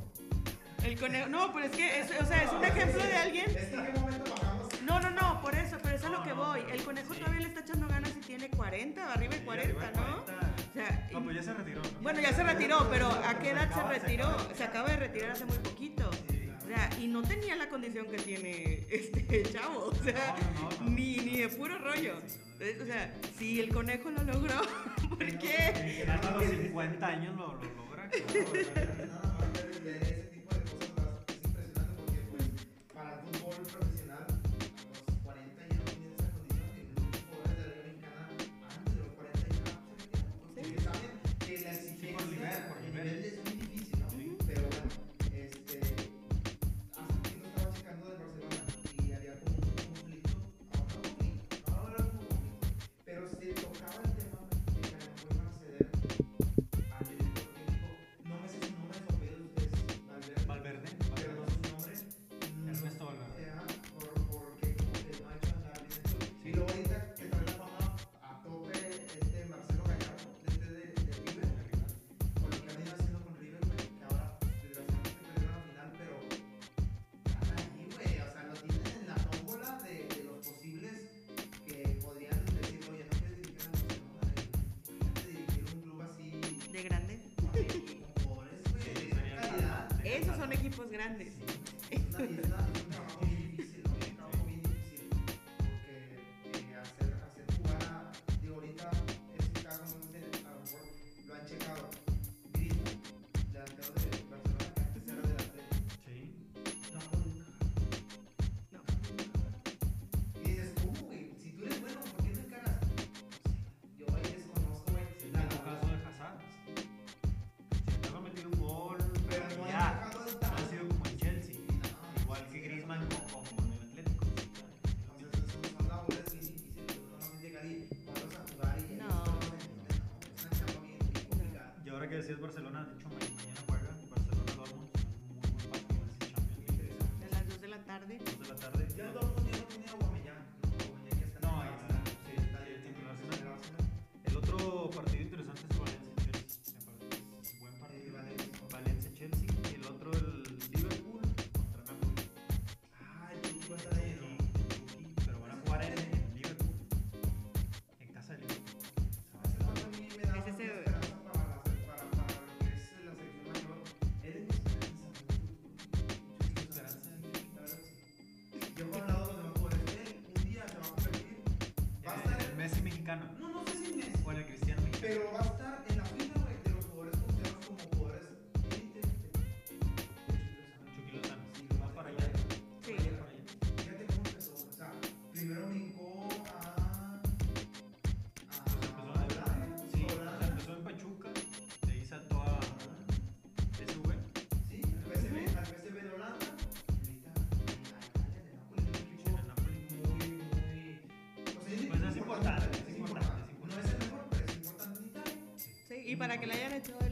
S2: El conejo, no, pero es que, es, o sea, es un ejemplo de alguien
S3: Es que en qué momento bajamos.
S2: No, no, no, por eso, pero eso es a lo que voy. El conejo todavía le está echando ganas y tiene 40, arriba de
S1: Sí,
S2: 40,
S1: arriba de
S2: ¿no?
S1: 40.
S2: O sea,
S1: No, pues ya se retiró. ¿no?
S2: bueno, ya se retiró, pero ¿a qué edad se retiró? Se acaba de retirar hace muy poquito. Sea, y no tenía la condición que tiene este chavo, o sea,
S1: No, no, no, no.
S2: ni, ni de puro rollo. Entonces, o sea, si el conejo lo logró, ¿por qué?
S1: Que hasta los 50 años lo, lo logra.
S3: grandes.
S2: que
S1: decías Barcelona, mexicano.
S2: No, no sé si
S1: es cristiano Para
S3: que
S2: la
S1: hayan hecho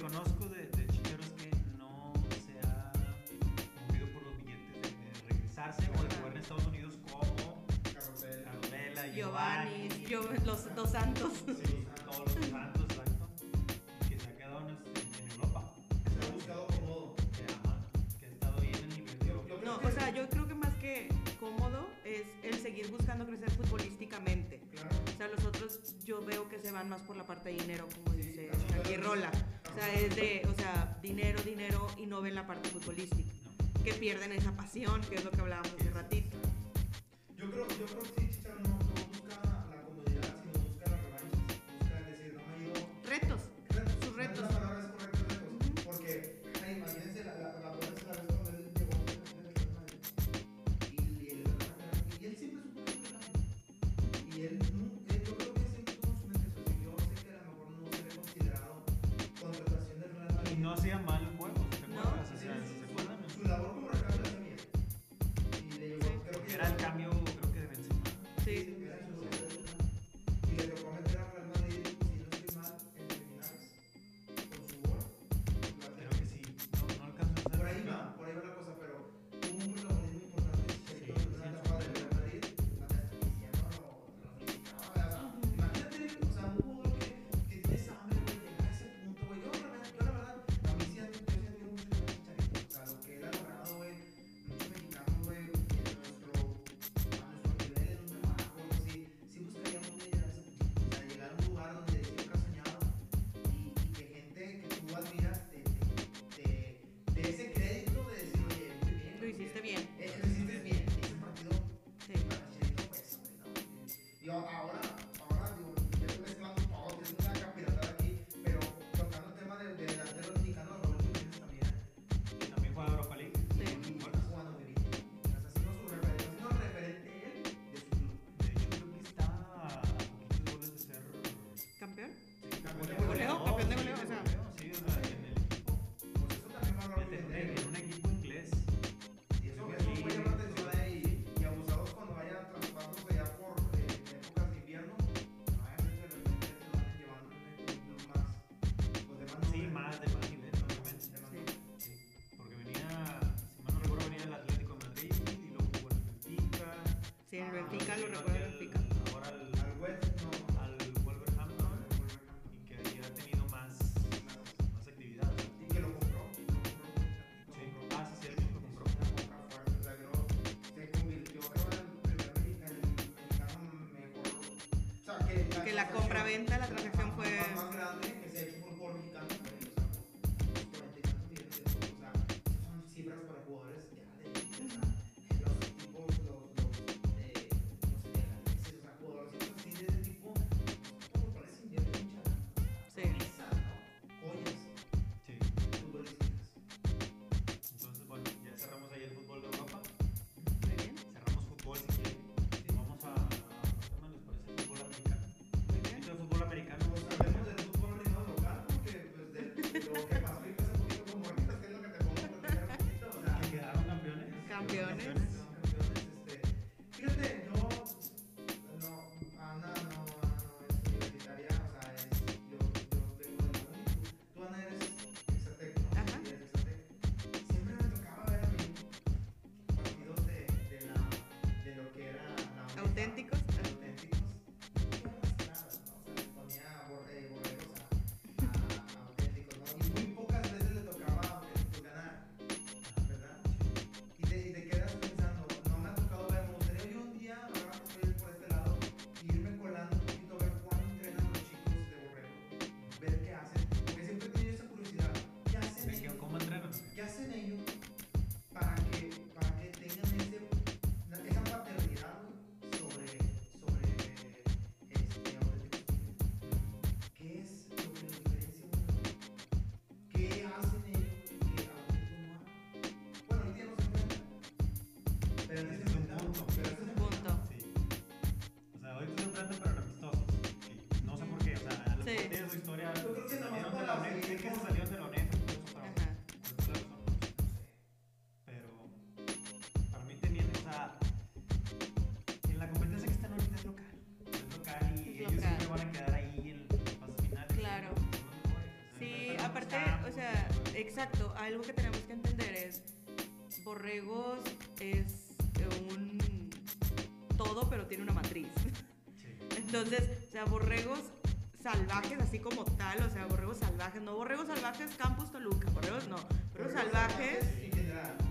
S1: conozco de, de chicheros que no se ha movido por los billetes de, regresarse o de jugar en Estados Unidos como Carmela,
S3: Giovanni,
S1: Giovanni
S3: los dos santos.
S1: Sí, todos los santos. Que se ha quedado en, Europa.
S2: Se ha buscado cómodo.
S3: No, o sea, yo creo que más que cómodo es el seguir buscando crecer futbolísticamente. O sea, los otros yo veo que se van más por la parte de dinero, como dice aquí Rola es de, o sea, dinero, dinero y no ven la parte futbolística. Que pierden esa pasión, que es lo que hablábamos
S2: el Benfica, lo
S4: Sino
S2: recuerdo
S4: que
S2: en
S4: el-
S2: Benfica.
S4: Ahora al,
S3: Al West, no.
S4: al Wolverhampton y que ahí ha tenido más, más actividad.
S3: Y que lo compró. Lo compró.
S4: Sí.
S3: Lo compró.
S4: Ah, sí, sí, lo compró.
S3: O sea, creo, se convirtió creo, en el primer mexicano, mejor. O sea, que la,
S2: Que la
S3: transacción-
S2: compra-venta, la transacción fue- auténticos. Exacto, algo que tenemos que entender es, Borregos es un todo, pero tiene una matriz.
S4: Sí.
S2: Entonces, o sea, borregos salvajes, así como tal, o sea, borregos salvajes, no borregos salvajes Campus Toluca, borregos no, borregos salvajes,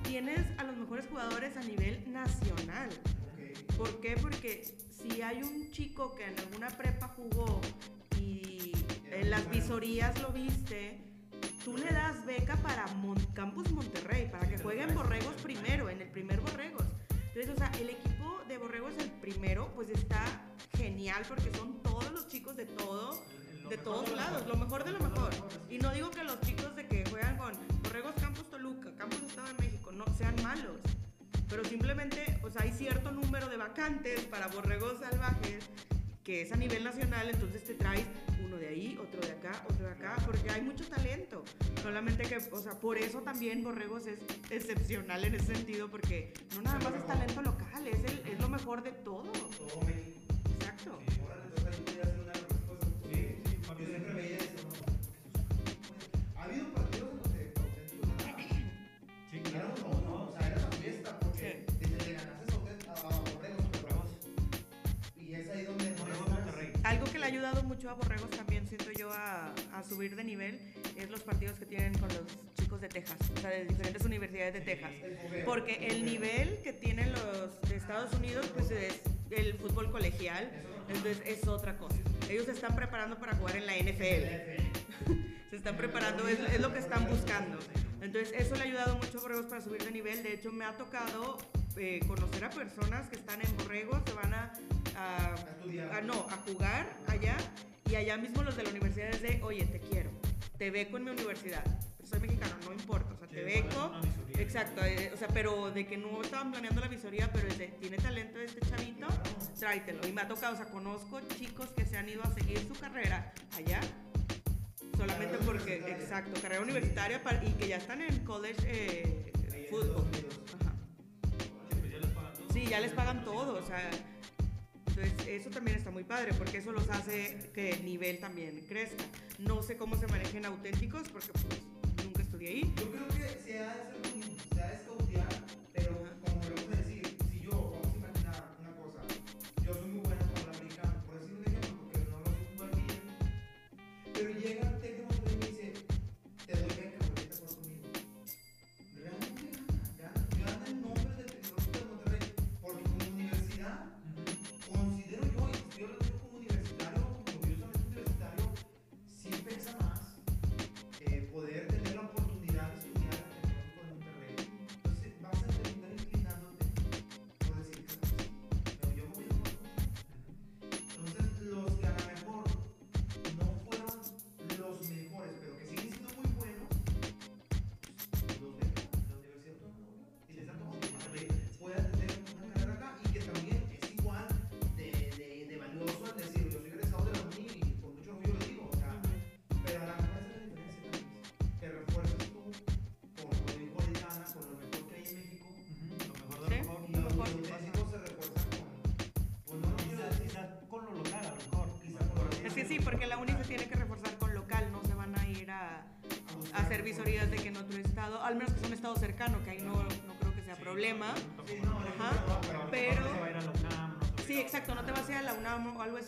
S2: tienes a los mejores jugadores a nivel nacional. ¿Por qué? Porque si hay un chico que en alguna prepa jugó y en las visorías lo viste, tú le das beca para Mon- Campus Monterrey, para que jueguen Borregos primero, en el primer Borregos. Entonces, o sea, el equipo de Borregos, el primero, pues está genial porque son todos los chicos de todo, de todos lados, lo mejor de lo mejor. Y no digo que los chicos de que juegan con Borregos Campus Toluca, Campus Estado de México, no sean malos. Pero simplemente, o sea, hay cierto número de vacantes para borregos salvajes que es a nivel nacional, entonces te traes uno de ahí, otro de acá, otro de acá, porque hay mucho talento. Solamente que, o sea, por eso también Borregos es excepcional en ese sentido, porque no nada más es talento local, es, el, es lo mejor de todo. Ayudado mucho a Borregos también, siento yo, a, a subir de nivel, es los partidos que tienen con los chicos de Texas, o sea, de diferentes universidades de. Texas. Porque el nivel que tienen los de Estados Unidos, pues es el fútbol colegial, entonces es otra cosa. Ellos se están preparando para jugar en la NFL. Se están preparando, es, es lo que están buscando. Entonces, eso le ha ayudado mucho a Borregos para subir de nivel. De hecho, me ha tocado eh, conocer a personas que están en Borregos, se van a, a, no, a jugar allá. Y allá mismo los de la universidad es de, oye, te quiero, te beco en mi universidad. Soy mexicano, no importa, o sea, te beco. Exacto, eh, o sea, pero de que no estaban planeando la visoría, pero es de, tiene talento este chavito, tráetelo. Y me ha tocado, o sea, conozco chicos que se han ido a seguir su carrera allá, solamente
S3: Carrera
S2: porque, exacto, carrera universitaria para- y que ya están en college eh, fútbol. Ajá.
S4: Pues.
S2: Sí, ya les pagan todo, o sea, entonces eso también está muy padre porque eso los hace que el nivel también crezca. No sé cómo se manejen auténticos porque pues nunca estudié ahí.
S3: Yo creo que se ha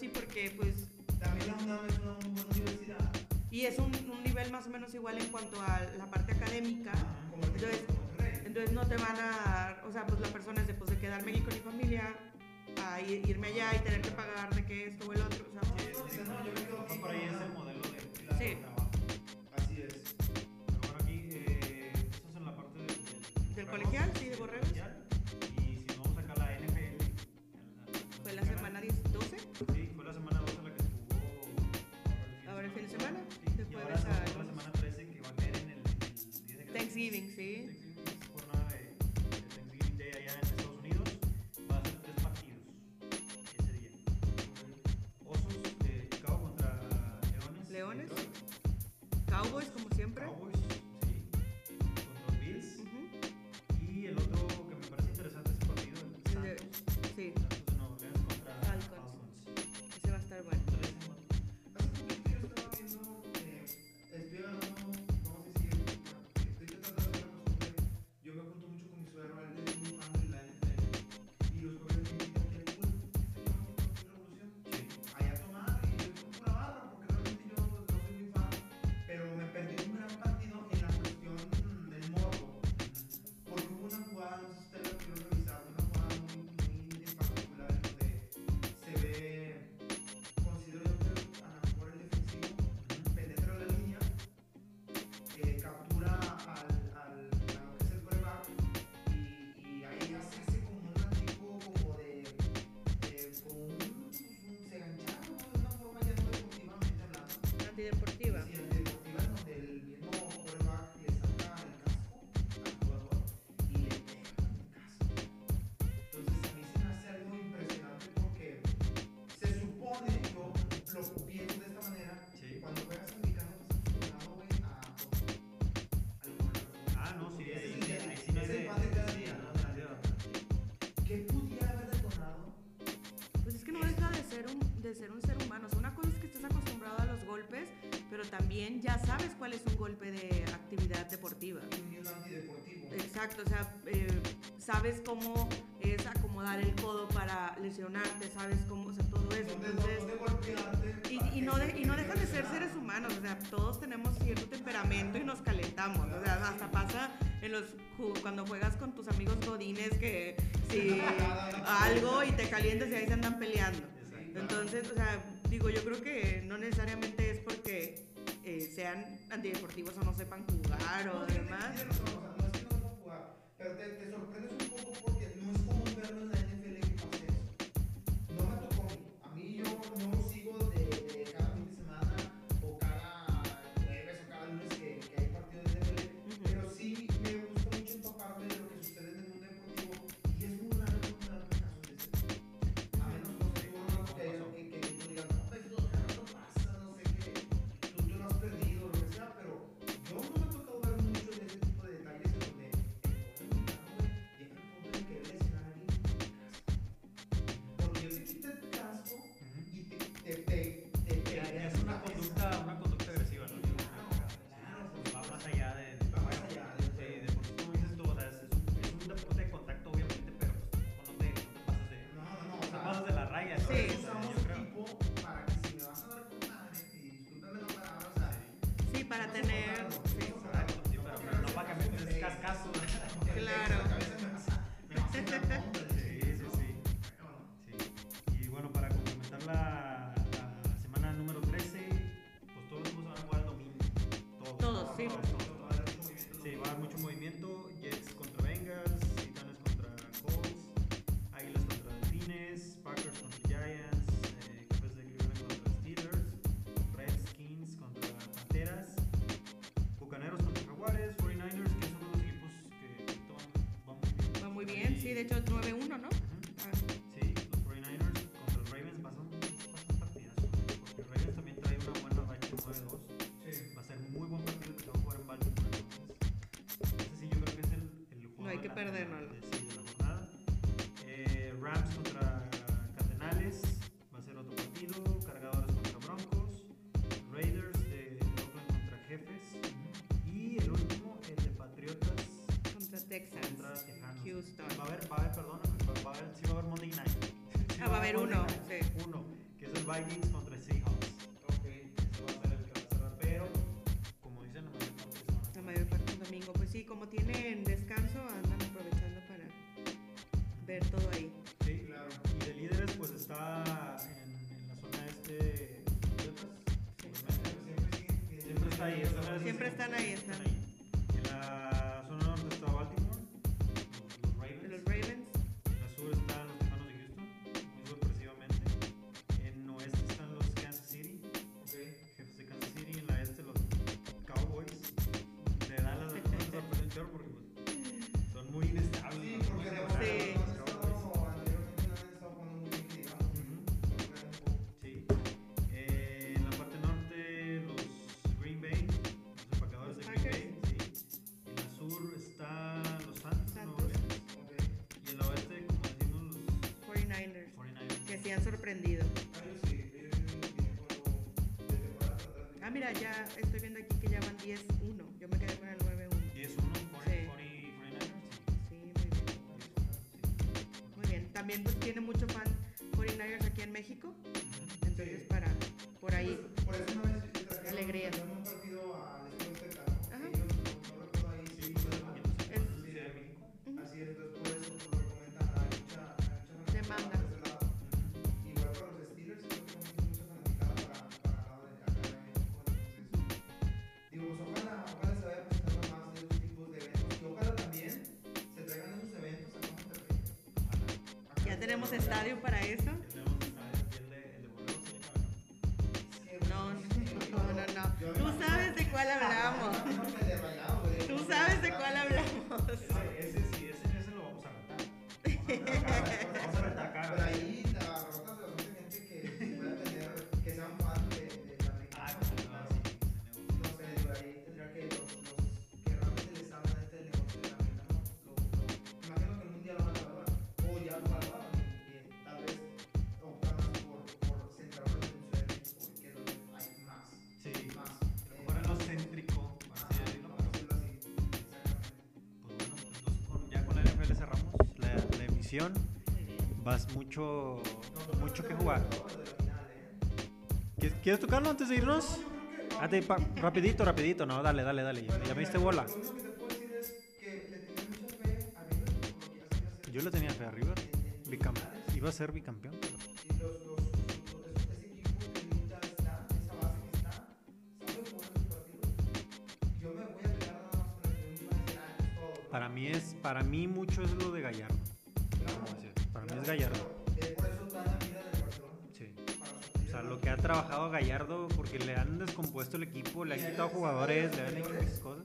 S2: así porque pues
S1: También la UNAM es una buena universidad.
S2: y es un, un nivel más o menos igual en cuanto a la parte académica.
S1: Como
S2: Entonces,
S1: de
S2: entonces no te van a, o sea, pues la persona es de, pues, de quedarme aquí con mi familia, a i- irme allá y tener que pagar de que esto o el otro, o sea,
S3: Sí,
S1: No,
S3: sí,
S1: no, yo quedo aquí
S3: Por ahí es el modelo de,
S2: Sí.
S3: de trabajo.
S1: Así es.
S3: Pero bueno, aquí, eh, esto es en la parte del, del,
S2: Del
S3: borregos,
S2: colegial, sí, de borregos. Thanksgiving, sí.
S3: Thanksgiving es jornada de, de Thanksgiving Day allá en Estados Unidos. Va a ser tres partidos ese día. Osos de Chicago contra Leones.
S2: Leones. Cowboys, como siempre.
S3: Cowboys,
S2: de ser un ser humano. O sea, una cosa es que estés acostumbrado a los golpes, pero también ya sabes cuál es un golpe de actividad deportiva.
S1: Un antideportivo.
S2: Exacto, o sea, eh, sabes cómo es acomodar el codo para lesionarte, sabes cómo, o sea, todo eso. Y, no de- y no dejan de ser seres humanos, o sea, todos tenemos cierto temperamento y nos calentamos, o sea, hasta pasa en los cuando juegas con tus amigos godines que si algo y te calientas y ahí se andan peleando. Entonces, o sea, digo, yo creo que no necesariamente es porque eh, sean antideportivos o no sepan jugar o
S1: No,
S2: demás.
S1: no es que no sepa jugar, pero te, te sorprendes un poco porque no verlo en la NFL que sí, de
S2: hecho
S1: como
S3: tienen descanso, andan aprovechando para ver todo ahí.
S1: Sí,
S5: claro.
S1: Y de líderes, pues está en, la zona este Siempre, está ahí.
S3: Siempre están ahí, están
S1: ahí.
S3: también pues tiene mucho tenemos estadio para eso.
S1: mucho, mucho que jugar. ¿Quieres tocarlo antes de irnos? Ah, rapidito, rapidito, no, dale, dale, dale. Ya me diste bola. Yo le tenía fe a River. Iba a ser bicampeón. Pero... Para mí es, para mí mucho es lo de Gallardo. Para mí es Gallardo. trabajado Gallardo porque le han descompuesto el equipo, le han quitado jugadores, le han hecho muchas cosas.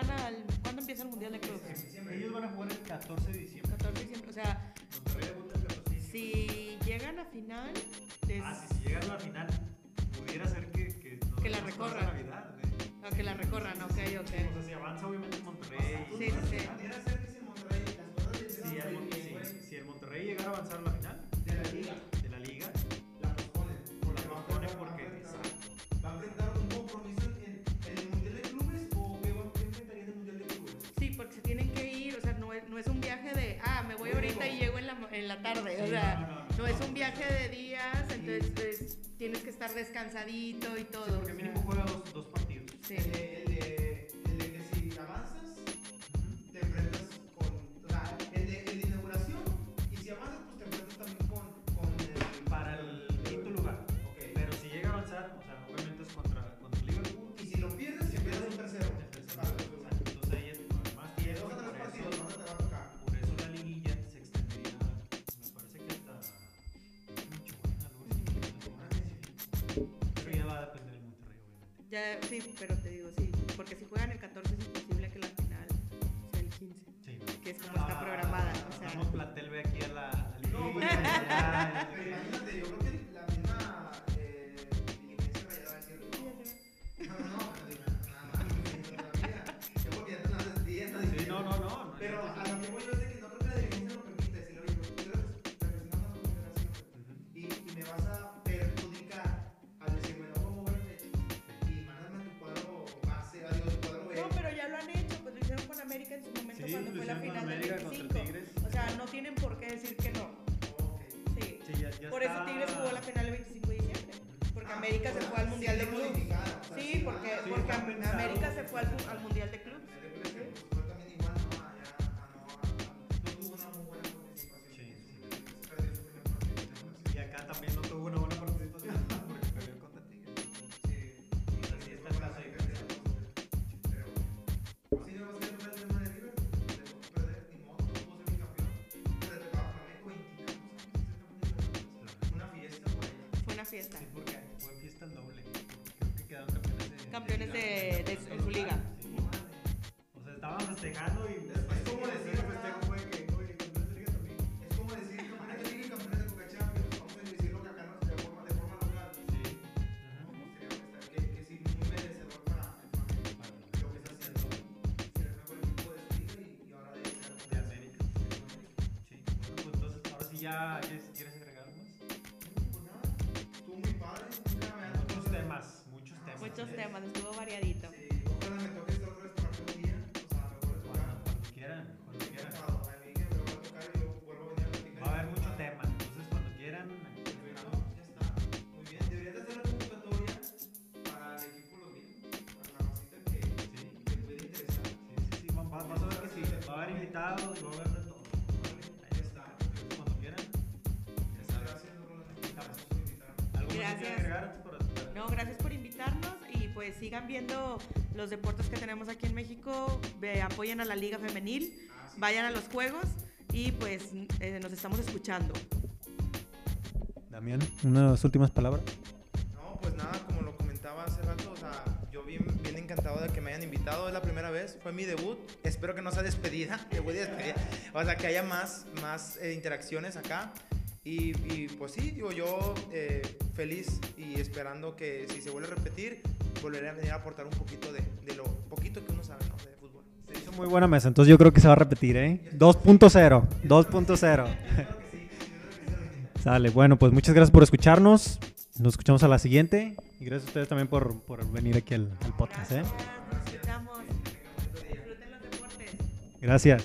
S3: canal. descansadito y todo. América se fue al, al Mundial de Clubes.
S2: invitado
S6: y
S2: va a
S6: haber
S2: de
S6: todo. Ahí
S2: está.
S6: Cuando quieran.
S2: Gracias.
S3: gracias. No, gracias por invitarnos y pues sigan viendo los deportes que tenemos aquí en México. apoyen a la Liga Femenil,
S2: ah,
S3: vayan a los juegos y pues eh, nos estamos escuchando.
S1: Damián, unas últimas palabras.
S2: No, pues nada, como lo comentaba hace rato, o sea, yo bien, bien encantado de que me hayan invitado. Es la primera vez, fue mi debut espero que no sea despedida, que voy a despedir. O sea, que haya más, más eh, interacciones acá. Y, y, pues sí, digo yo eh, feliz y esperando que si se vuelve a repetir, volveré a venir a aportar un poquito de, de lo poquito que uno sabe ¿no? de fútbol.
S1: Se hizo muy buena mesa, entonces yo creo que se va a repetir, ¿eh? 2.0, 2.0. Sale, bueno, pues muchas gracias por escucharnos. Nos escuchamos a la siguiente. Y gracias a ustedes también por, por venir aquí al, al podcast. ¿eh? Gracias.